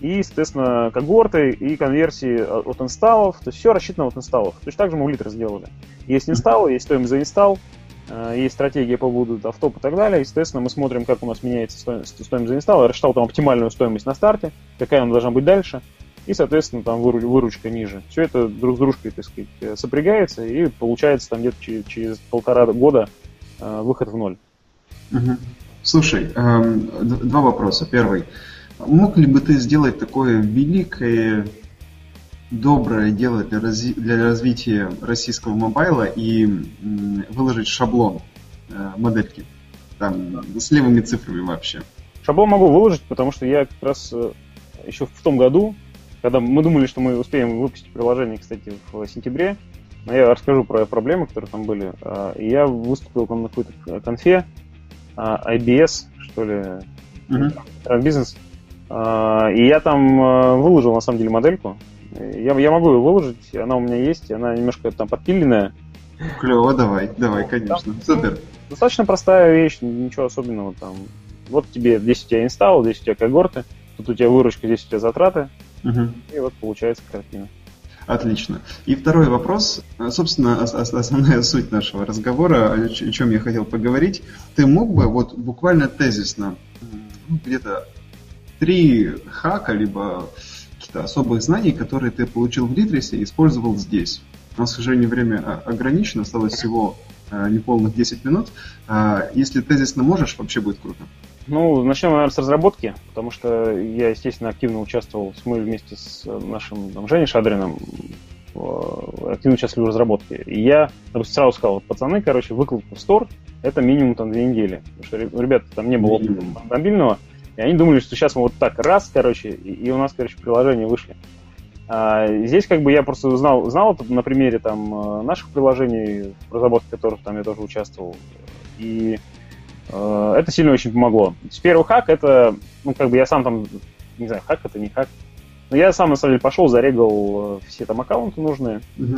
Speaker 3: и, соответственно, когорты и конверсии от инсталлов, то есть все рассчитано от инсталлов. Точно так же мы у Литра сделали. Есть инсталлы, есть стоимость за инсталл, Э, есть стратегия по поводу автоп и так далее. Естественно, мы смотрим, как у нас меняется стоимость, стоимость за инсталл. Я рассчитал там оптимальную стоимость на старте, какая она должна быть дальше. И, соответственно, там выручка ниже. Все это друг с дружкой, так сказать, э, сопрягается, и получается там где-то через, через полтора года э, выход в ноль.
Speaker 2: Угу. Слушай, эм, два вопроса. Первый. Мог ли бы ты сделать такое великое доброе дело для, разви- для развития российского мобайла и м, выложить шаблон э, модельки. Там с левыми цифрами вообще.
Speaker 3: Шаблон могу выложить, потому что я как раз э, еще в том году, когда мы думали, что мы успеем выпустить приложение, кстати, в сентябре, но я расскажу про проблемы, которые там были. И я выступил там на какой-то конфе, а, IBS, что ли, uh-huh. бизнес. А, и я там э, выложил, на самом деле, модельку. Я, я могу ее выложить, она у меня есть, она немножко там подпиленная.
Speaker 2: Клево, давай, давай, конечно. Там, Супер.
Speaker 3: Достаточно простая вещь, ничего особенного там. Вот тебе, здесь у тебя инсталл, здесь у тебя когорты, тут у тебя выручка, здесь у тебя затраты. Угу. И вот получается картина.
Speaker 2: Отлично. И второй вопрос. Собственно, основная суть нашего разговора, о чем я хотел поговорить. Ты мог бы вот буквально тезисно ну, где-то три хака, либо каких-то особых знаний, которые ты получил в Литресе и использовал здесь. У нас, к сожалению, время ограничено, осталось всего э, неполных 10 минут. А, если тезисно можешь, вообще будет круто.
Speaker 3: Ну, начнем, наверное, с разработки, потому что я, естественно, активно участвовал, мы вместе с нашим там, Женей Шадриным активно участвовали в разработке. И я, допустим, сразу сказал, пацаны, короче, выкладку в стор, это минимум там две недели. Потому что у ребят там не было опыта мобильного, и они думали, что сейчас мы вот так раз, короче, и, у нас, короче, приложения вышли. А здесь как бы я просто знал, знал это на примере там э, наших приложений, в разработке которых там я тоже участвовал. И э, это сильно очень помогло. С первый хак это, ну, как бы я сам там, не знаю, хак это не хак. Но я сам, на самом деле, пошел, зарегал э, все там аккаунты нужные.
Speaker 2: Угу.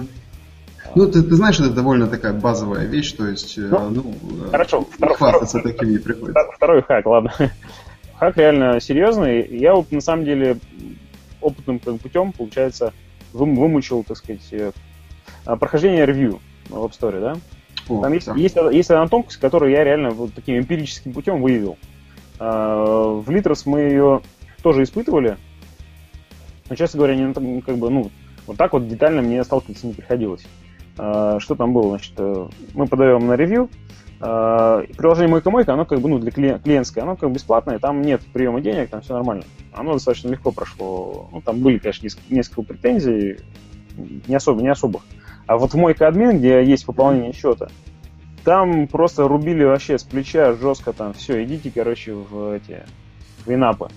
Speaker 2: Ну, ты, ты знаешь, это довольно такая базовая вещь, то есть, ну, ну
Speaker 3: хорошо,
Speaker 2: хвастаться второй, таким не приходится.
Speaker 3: Второй хак, ладно. Хак реально серьезный. Я вот на самом деле опытным путем, получается, вымучил, так сказать, э, прохождение ревью в App Store, да? О, Там есть, есть, есть одна тонкость, которую я реально вот таким эмпирическим путем выявил. А, в Литрос мы ее тоже испытывали, но, честно говоря, не, как бы, ну, вот так вот детально мне сталкиваться не приходилось. А, что там было? Значит, э, мы подаем на ревью, приложение Мойка Мойка, оно как бы ну, для клиентское, оно как бы бесплатное, там нет приема денег, там все нормально. Оно достаточно легко прошло. Ну, там были, конечно, несколько претензий, не особо, не особых. А вот в Мойка админ, где есть пополнение счета, там просто рубили вообще с плеча жестко там, все, идите, короче, в эти, в инапы.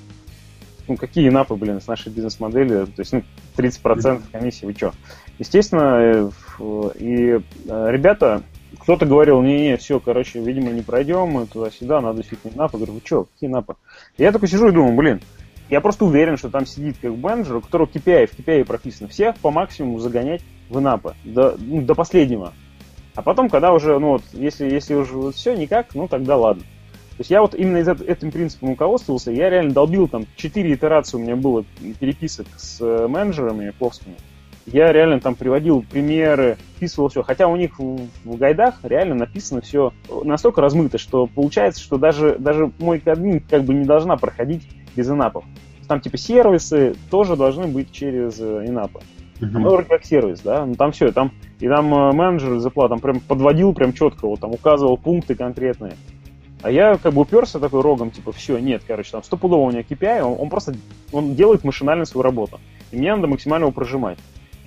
Speaker 3: Ну, какие инапы, блин, с нашей бизнес-модели, то есть, ну, 30% комиссии, вы что? Естественно, э, и э, ребята, кто-то говорил, не-не, все, короче, видимо, не пройдем, мы туда-сюда, надо действительно напы. Говорю, что, какие напы? Я такой сижу и думаю, блин, я просто уверен, что там сидит как менеджер, у которого KPI, в KPI прописано, всех по максимуму загонять в напы, до, ну, до последнего. А потом, когда уже, ну вот, если, если уже вот все никак, ну тогда ладно. То есть я вот именно из этим принципом руководствовался, я реально долбил там 4 итерации у меня было переписок с э, менеджерами пловскими я реально там приводил примеры, вписывал все. Хотя у них в, в гайдах реально написано все настолько размыто, что получается, что даже, даже мой админ как бы не должна проходить без инапов. Там типа сервисы тоже должны быть через э, инапы. Uh-huh. Ну, вроде как сервис, да, ну там все, там, и там э, менеджер зарплат там прям подводил прям четко, вот там указывал пункты конкретные. А я как бы уперся такой рогом, типа, все, нет, короче, там стопудово у меня KPI, он, он просто, он делает машинально свою работу. И мне надо максимально его прожимать.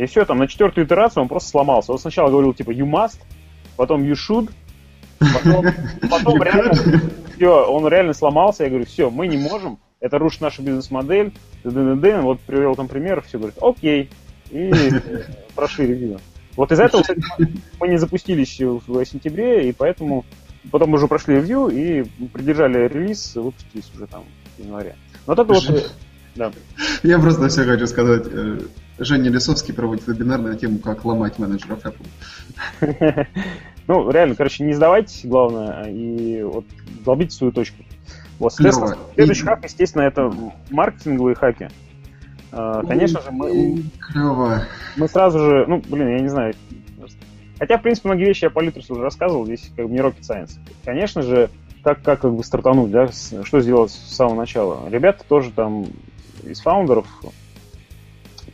Speaker 3: И все, там на четвертую итерацию он просто сломался. Он сначала говорил типа you must, потом you should, потом, потом реально, все, он реально сломался. Я говорю, все, мы не можем, это рушит нашу бизнес-модель. Вот привел там пример, все говорит, окей. И прошли ревью. Вот из-за этого мы не запустились в сентябре, и поэтому потом уже прошли ревью и придержали релиз, выпустились уже там в январе. Но вот это вот...
Speaker 2: Да. Я просто все хочу сказать. Женя Лисовский проводит вебинар на тему, как ломать менеджеров Apple. (laughs)
Speaker 3: Ну, реально, короче, не сдавайтесь, главное, и вот долбите свою точку. Вот, соответственно, следующий хак, естественно, это маркетинговые хаки. А, конечно же, мы... Мы сразу же, ну, блин, я не знаю, Хотя, в принципе, многие вещи я по Литрусу уже рассказывал, здесь как бы не rocket science. Конечно же, как, как, как бы стартануть, да, что сделать с самого начала. Ребята тоже там из фаундеров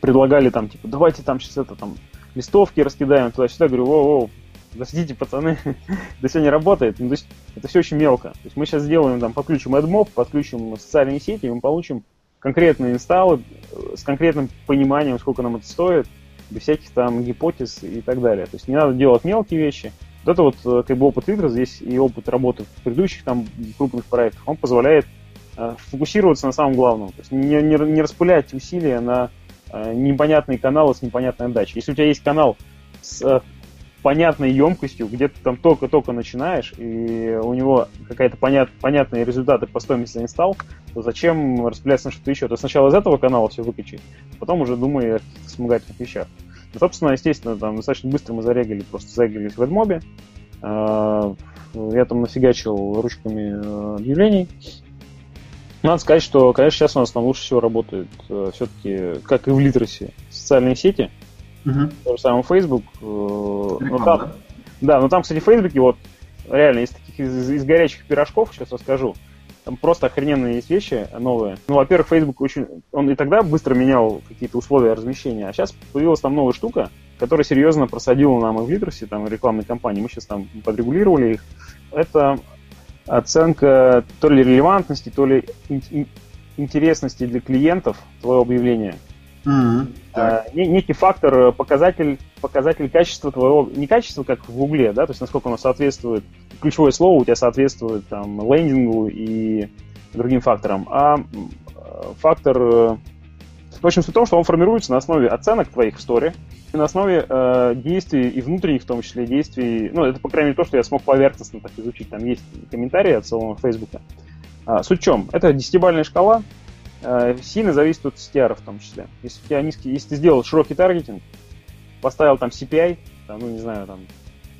Speaker 3: предлагали там, типа, давайте там сейчас это там листовки раскидаем туда-сюда. Говорю, воу-воу, подождите, пацаны, (laughs) это все не работает. Ну, то есть это все очень мелко. То есть мы сейчас сделаем там, подключим AdMob, подключим социальные сети, и мы получим конкретные инсталлы с конкретным пониманием, сколько нам это стоит, без всяких там гипотез и так далее. То есть не надо делать мелкие вещи. Вот это вот как бы опыт игр здесь и опыт работы в предыдущих там крупных проектах, он позволяет э, фокусироваться на самом главном. То есть не, не, не распылять усилия на э, непонятные каналы с непонятной отдачей. Если у тебя есть канал с э, понятной емкостью, где ты там только-только начинаешь, и у него какая-то понят, понятные результаты по стоимости инсталл, то зачем распыляться на что-то еще? То сначала из этого канала все выкачать, потом уже думай о каких-то вспомогательных вещах. Ну, собственно, естественно, там достаточно быстро мы зарегали, просто зарегались в AdMob. А, я там нафигачил ручками э, объявлений. Надо сказать, что, конечно, сейчас у нас там лучше всего работает э, все-таки, как и в Литресе, социальные сети – Угу. То же самое Facebook. Э, но ну, там, да? да, но там, кстати, в Facebook вот реально из таких из, из горячих пирожков, сейчас расскажу. Там просто охрененные есть вещи новые. Ну, во-первых, Facebook очень... Он и тогда быстро менял какие-то условия размещения, а сейчас появилась там новая штука, которая серьезно просадила нам и в Литресе, там, рекламной кампании. Мы сейчас там подрегулировали их. Это оценка то ли релевантности, то ли интересности для клиентов твоего объявления. Mm-hmm. А, некий фактор, э, показатель, показатель качества твоего, не качества, как в Гугле, да, то есть насколько оно соответствует, ключевое слово у тебя соответствует там лендингу и другим факторам, а фактор, суть в том, что он формируется на основе оценок твоих в сторе, на основе э, действий и внутренних, в том числе, действий, ну, это, по крайней мере, то, что я смог поверхностно так изучить, там есть комментарии от самого Фейсбука. А, суть в чем? Это десятибальная шкала, Э, сильно зависит от CTR в том числе. Если у тебя низкий, если ты сделал широкий таргетинг, поставил там CPI, там, ну не знаю, там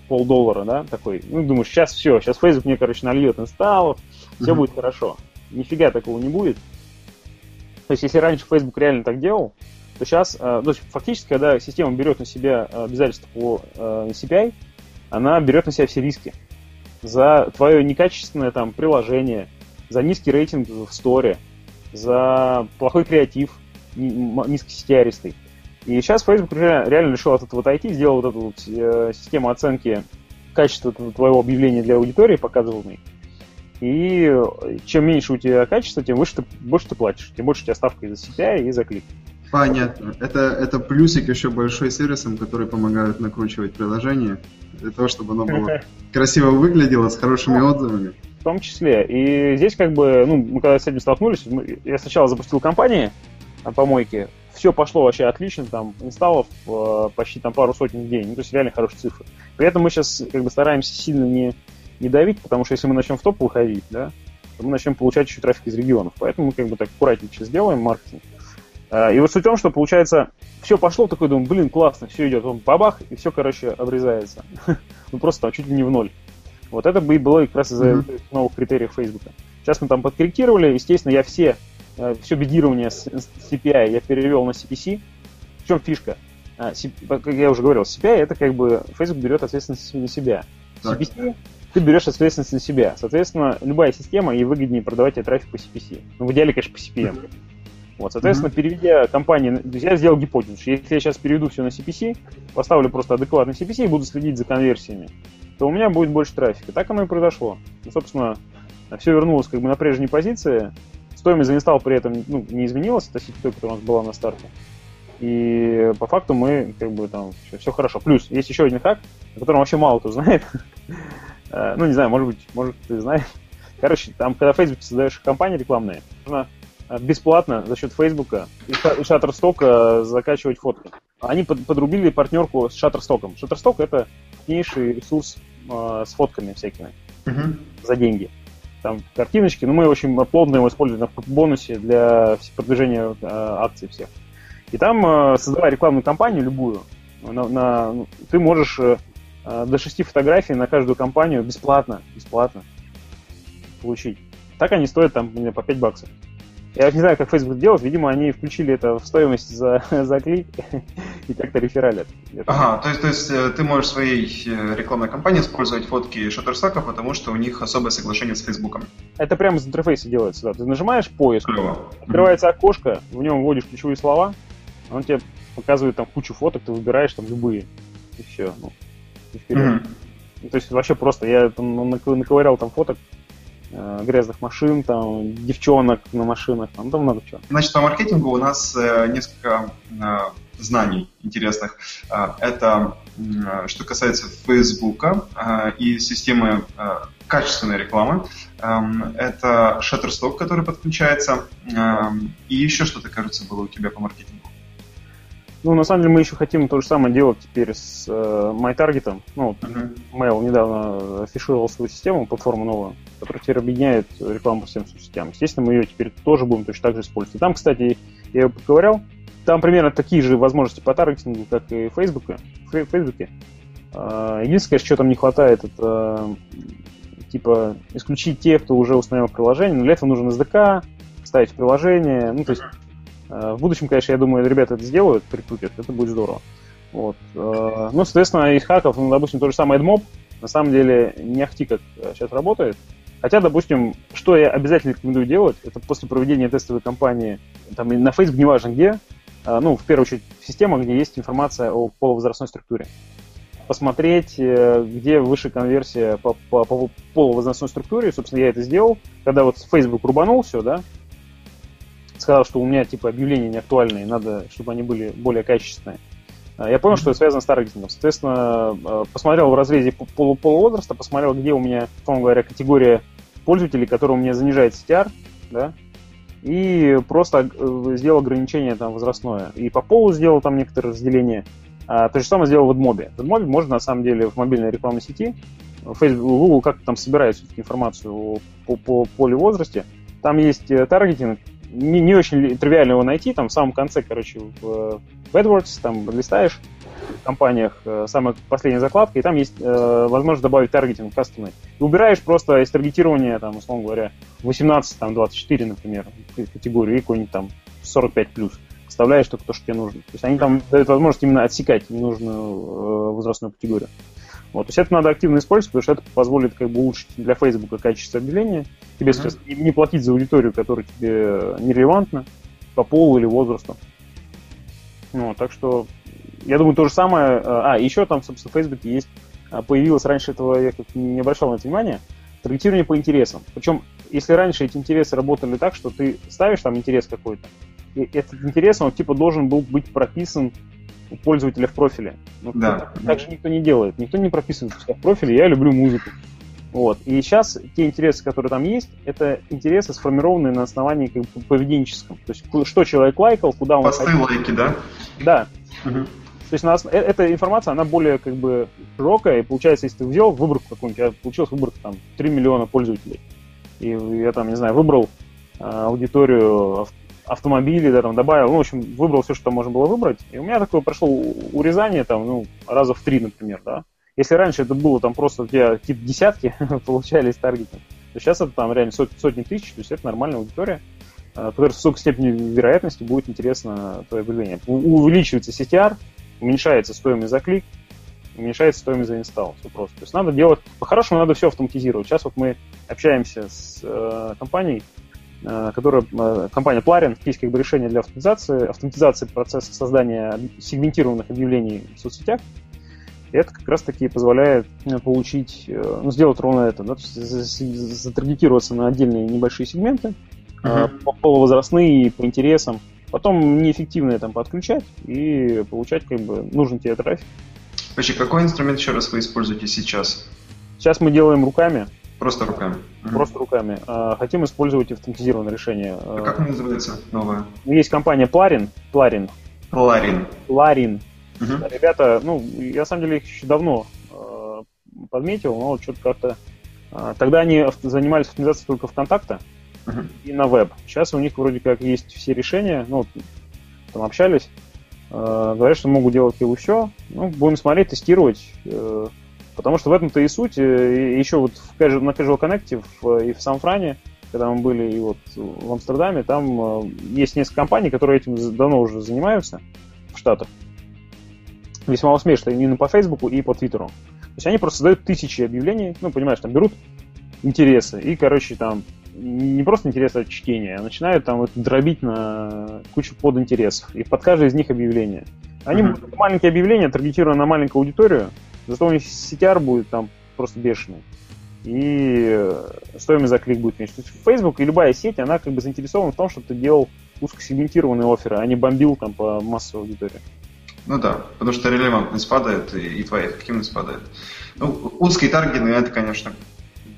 Speaker 3: полдоллара, да, такой, ну думаешь, сейчас все, сейчас Facebook мне, короче, нальет инсталлов, все mm-hmm. будет хорошо. Нифига такого не будет. То есть, если раньше Facebook реально так делал, то сейчас, э, то есть, фактически, когда система берет на себя э, обязательства по CPI, она берет на себя все риски за твое некачественное там приложение, за низкий рейтинг в сторе, за плохой креатив, низкосетиаристый. И сейчас Facebook реально решил от этого отойти, сделал вот эту вот э, систему оценки качества твоего объявления для аудитории, показываемой. И чем меньше у тебя качество, тем выше ты, больше ты платишь, тем больше у тебя ставка и за CPI, и за клик.
Speaker 2: Понятно. Это, это плюсик еще большой сервисам, которые помогают накручивать приложение, для того, чтобы оно было (laughs) красиво выглядело, с хорошими отзывами
Speaker 3: том числе. И здесь как бы, ну, мы когда с этим столкнулись, мы, я сначала запустил компании на помойке, все пошло вообще отлично, там, инсталлов э, почти там пару сотен в день, ну, то есть реально хорошие цифры. При этом мы сейчас как бы стараемся сильно не, не давить, потому что если мы начнем в топ выходить, да, то мы начнем получать еще трафик из регионов. Поэтому мы как бы так аккуратнее сейчас сделаем маркетинг. Э, и вот суть в том, что получается, все пошло, такой думаю, блин, классно, все идет, он бабах, и все, короче, обрезается. (laughs) ну просто там чуть ли не в ноль. Вот это бы и было как раз из-за новых критериев Facebook. Сейчас мы там подкорректировали, естественно, я все, э, все бедирование с CPI я перевел на CPC. В чем фишка? А, как я уже говорил, CPI это как бы Facebook берет ответственность на себя. CPC ты берешь ответственность на себя. Соответственно, любая система, ей выгоднее продавать трафик по CPC. Ну, в идеале, конечно, по CPM. Вот, соответственно, mm-hmm. переведя компанию, я сделал гипотезу, что если я сейчас переведу все на CPC, поставлю просто адекватный CPC и буду следить за конверсиями, то у меня будет больше трафика. Так оно и произошло. И, собственно, все вернулось как бы на прежние позиции. Стоимость за инсталл при этом ну, не изменилась, это той, которая у нас была на старте. И по факту мы как бы там все, все хорошо. Плюс есть еще один хак, о котором вообще мало кто знает. (laughs) Э, ну, не знаю, может быть, может ты знаешь. (laughs) Короче, там, когда в Facebook создаешь компании рекламные, нужно э, бесплатно за счет Фейсбука и Shutterstock закачивать фотки. Они подрубили партнерку с Shutterstock. Shutterstock это крупнейший ресурс э, с фотками всякими uh-huh. за деньги. Там картиночки, но мы очень плотно его используем на бонусе для продвижения э, акций всех. И там, э, создавая рекламную кампанию любую, на, на, ну, ты можешь э, до шести фотографий на каждую кампанию бесплатно, бесплатно получить. Так они стоят там по 5 баксов. Я не знаю, как Facebook делает. Видимо, они включили это в стоимость за, (laughs) за клик и как-то рефералят.
Speaker 2: Ага, то есть, то есть э, ты можешь в своей э, рекламной кампании использовать фотки Shutterstock, потому что у них особое соглашение с Facebook.
Speaker 3: Это прямо из интерфейса делается, да. Ты нажимаешь поиск, Клево. открывается окошко, в нем вводишь ключевые слова, он тебе показывает там кучу фоток, ты выбираешь там любые. И все. Ну, вперед. Mm-hmm. То есть вообще просто, я там наковырял там фоток э, грязных машин, там, девчонок на машинах, там, там много чего.
Speaker 2: Значит, по маркетингу у нас э, несколько э, знаний интересных. Э, это э, что касается Фейсбука э, и системы качественной рекламы. Эм, это Shutterstock, который подключается. Эм, и еще что-то, кажется, было у тебя по маркетингу.
Speaker 3: Ну, на самом деле, мы еще хотим то же самое делать теперь с э, MyTarget. Ну, uh-huh. Mail недавно афишировал свою систему, платформу новую, которая теперь объединяет рекламу по всем соцсетям. Естественно, мы ее теперь тоже будем точно так же использовать. И там, кстати, я ее поговорил, там примерно такие же возможности по таргетингу, как и в Facebook. В Фейсбуке. А, единственное, что там не хватает, это типа исключить тех, кто уже установил приложение, но для этого нужен SDK, ставить приложение. Ну, то есть в будущем, конечно, я думаю, ребята это сделают, прикрутят, это будет здорово. Вот. Э, ну, соответственно, из хаков, ну, допустим, то же самое AdMob, на самом деле не ахти как сейчас работает. Хотя, допустим, что я обязательно рекомендую делать, это после проведения тестовой кампании, там на Facebook, неважно где, э, ну, в первую очередь, в системах, где есть информация о полувозрастной структуре посмотреть, э, где выше конверсия по, по, по полувозрастной структуре. Собственно, я это сделал. Когда вот Facebook рубанул все, да, сказал, что у меня типа объявления не актуальные, надо, чтобы они были более качественные. А, я понял, что это связано с таргетингом. Соответственно, э, посмотрел в разрезе полу полувозраста, посмотрел, где у меня, условно говоря, категория пользователей, которая у меня занижает CTR, да, и просто э, сделал ограничение там возрастное. И по полу сделал там некоторые разделения. А, то же самое сделал в AdMob. В AdMob можно, на самом деле, в мобильной рекламной сети, Facebook, Google как-то там собирает информацию по, по полю возрасте. Там есть э, таргетинг, не, не очень тривиально его найти, там в самом конце, короче, в, в AdWords, там листаешь в компаниях э, самая последняя закладка, и там есть э, возможность добавить таргетинг кастомный. И убираешь просто из таргетирования, там, условно говоря, 18, там, 24, например, категорию, и какой-нибудь там 45 плюс вставляешь только то, что тебе нужно. То есть они там дают возможность именно отсекать ненужную э, возрастную категорию. Вот. То есть это надо активно использовать, потому что это позволит как бы улучшить для Facebook качество объявления. Тебе mm-hmm. сейчас не платить за аудиторию, которая тебе нерелевантна по полу или возрасту. Ну, так что я думаю, то же самое. Э, а, еще там, собственно, в Facebook есть а, появилось раньше этого, я как не обращал на это внимания, таргетирование по интересам. Причем, если раньше эти интересы работали так, что ты ставишь там интерес какой-то, этот интерес, он типа должен был быть прописан у пользователя в профиле. Но ну, да. Так же никто не делает. Никто не прописывает в профиле «я люблю музыку». Вот. И сейчас те интересы, которые там есть, это интересы, сформированные на основании как бы, поведенческом. То есть, что человек лайкал, куда он...
Speaker 2: Посты ходил. лайки, да?
Speaker 3: Да. Угу. То есть, на, э, эта информация, она более как бы широкая, и получается, если ты взял выборку какую-нибудь, я получилась выборка там 3 миллиона пользователей, и я там, не знаю, выбрал э, аудиторию автомобили, да, там добавил, ну, в общем, выбрал все, что там можно было выбрать. И у меня такое прошло урезание там, ну, раза в три, например, да. Если раньше это было там просто у тебя какие-то десятки (laughs) получались таргеты, то сейчас это там реально сот, сотни тысяч, то есть это нормальная аудитория, э, которая с высокой степенью вероятности будет интересно твое объявление. Увеличивается CTR, уменьшается стоимость за клик, уменьшается стоимость за инсталл. Все просто. То есть надо делать, по-хорошему надо все автоматизировать. Сейчас вот мы общаемся с э, компанией, Э, которая э, компания Plarian, есть как бы решение для автоматизации, автоматизации процесса создания сегментированных объявлений в соцсетях. Это как раз таки позволяет э, получить, ну, сделать ровно это, да, то есть затаргетироваться на отдельные небольшие сегменты, uh-huh. полувозрастные, по интересам, потом неэффективные там подключать и получать как бы нужный тебе трафик.
Speaker 2: Вообще, какой инструмент еще раз вы используете сейчас?
Speaker 3: Сейчас мы делаем руками,
Speaker 2: Просто руками.
Speaker 3: Просто руками. А, хотим использовать автоматизированное решение.
Speaker 2: А как называется новая?
Speaker 3: Ну, есть компания Plarin. Plarin.
Speaker 2: Plarin.
Speaker 3: Plarin. Угу. Ребята, ну, я на самом деле их еще давно э, подметил, но что-то как-то... Э, тогда они занимались автоматизацией только ВКонтакта угу. и на веб. Сейчас у них вроде как есть все решения, ну, там общались, э, говорят, что могут делать и все. Ну, будем смотреть, тестировать. Э, Потому что в этом-то и суть. Э, и еще вот в, на Casual Connect в, и в Сан-Фране, когда мы были и вот в Амстердаме, там э, есть несколько компаний, которые этим давно уже занимаются в Штатах. Весьма успешно именно по Фейсбуку и по Твиттеру. То есть они просто создают тысячи объявлений, ну, понимаешь, там берут интересы и, короче, там не просто интересы от чтения, а начинают там вот дробить на кучу подинтересов. И под каждое из них объявление. Они mm-hmm. маленькие объявления, таргетированы на маленькую аудиторию, Зато у них CTR будет там просто бешеный. и стоимость за клик будет меньше. То есть Facebook и любая сеть, она как бы заинтересована в том, чтобы ты делал узкосегментированные оферы, а не бомбил там по массовой аудитории.
Speaker 2: Ну да, потому что релевантность падает и, и твоя эффективность падает. Ну, узкие таргеты, это, конечно,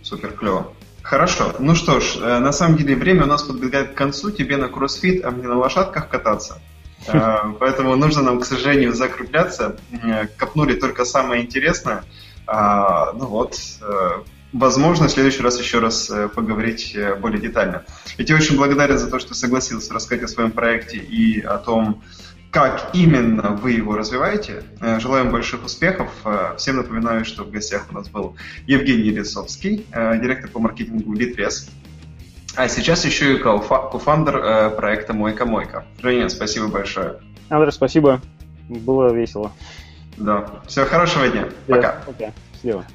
Speaker 2: супер клево. Хорошо. Ну что ж, э, на самом деле время у нас подбегает к концу. Тебе на кроссфит, а мне на лошадках кататься. (laughs) Э, поэтому нужно нам, к сожалению, закругляться. Э, копнули только самое интересное. А, ну вот, возможно, в следующий раз еще раз поговорить более детально. Я тебе очень благодарен за то, что согласился рассказать о своем проекте и о том, как именно вы его развиваете. Э, желаем больших успехов. Э, всем напоминаю, что в гостях у нас был Евгений Лисовский, э, директор по маркетингу Литрес. А сейчас еще и кофандер проекта Мойка Мойка. Женя, спасибо большое.
Speaker 3: Андрей, спасибо. Было весело.
Speaker 2: Да. Всего хорошего дня. Пока.
Speaker 3: Пока. Счастливо.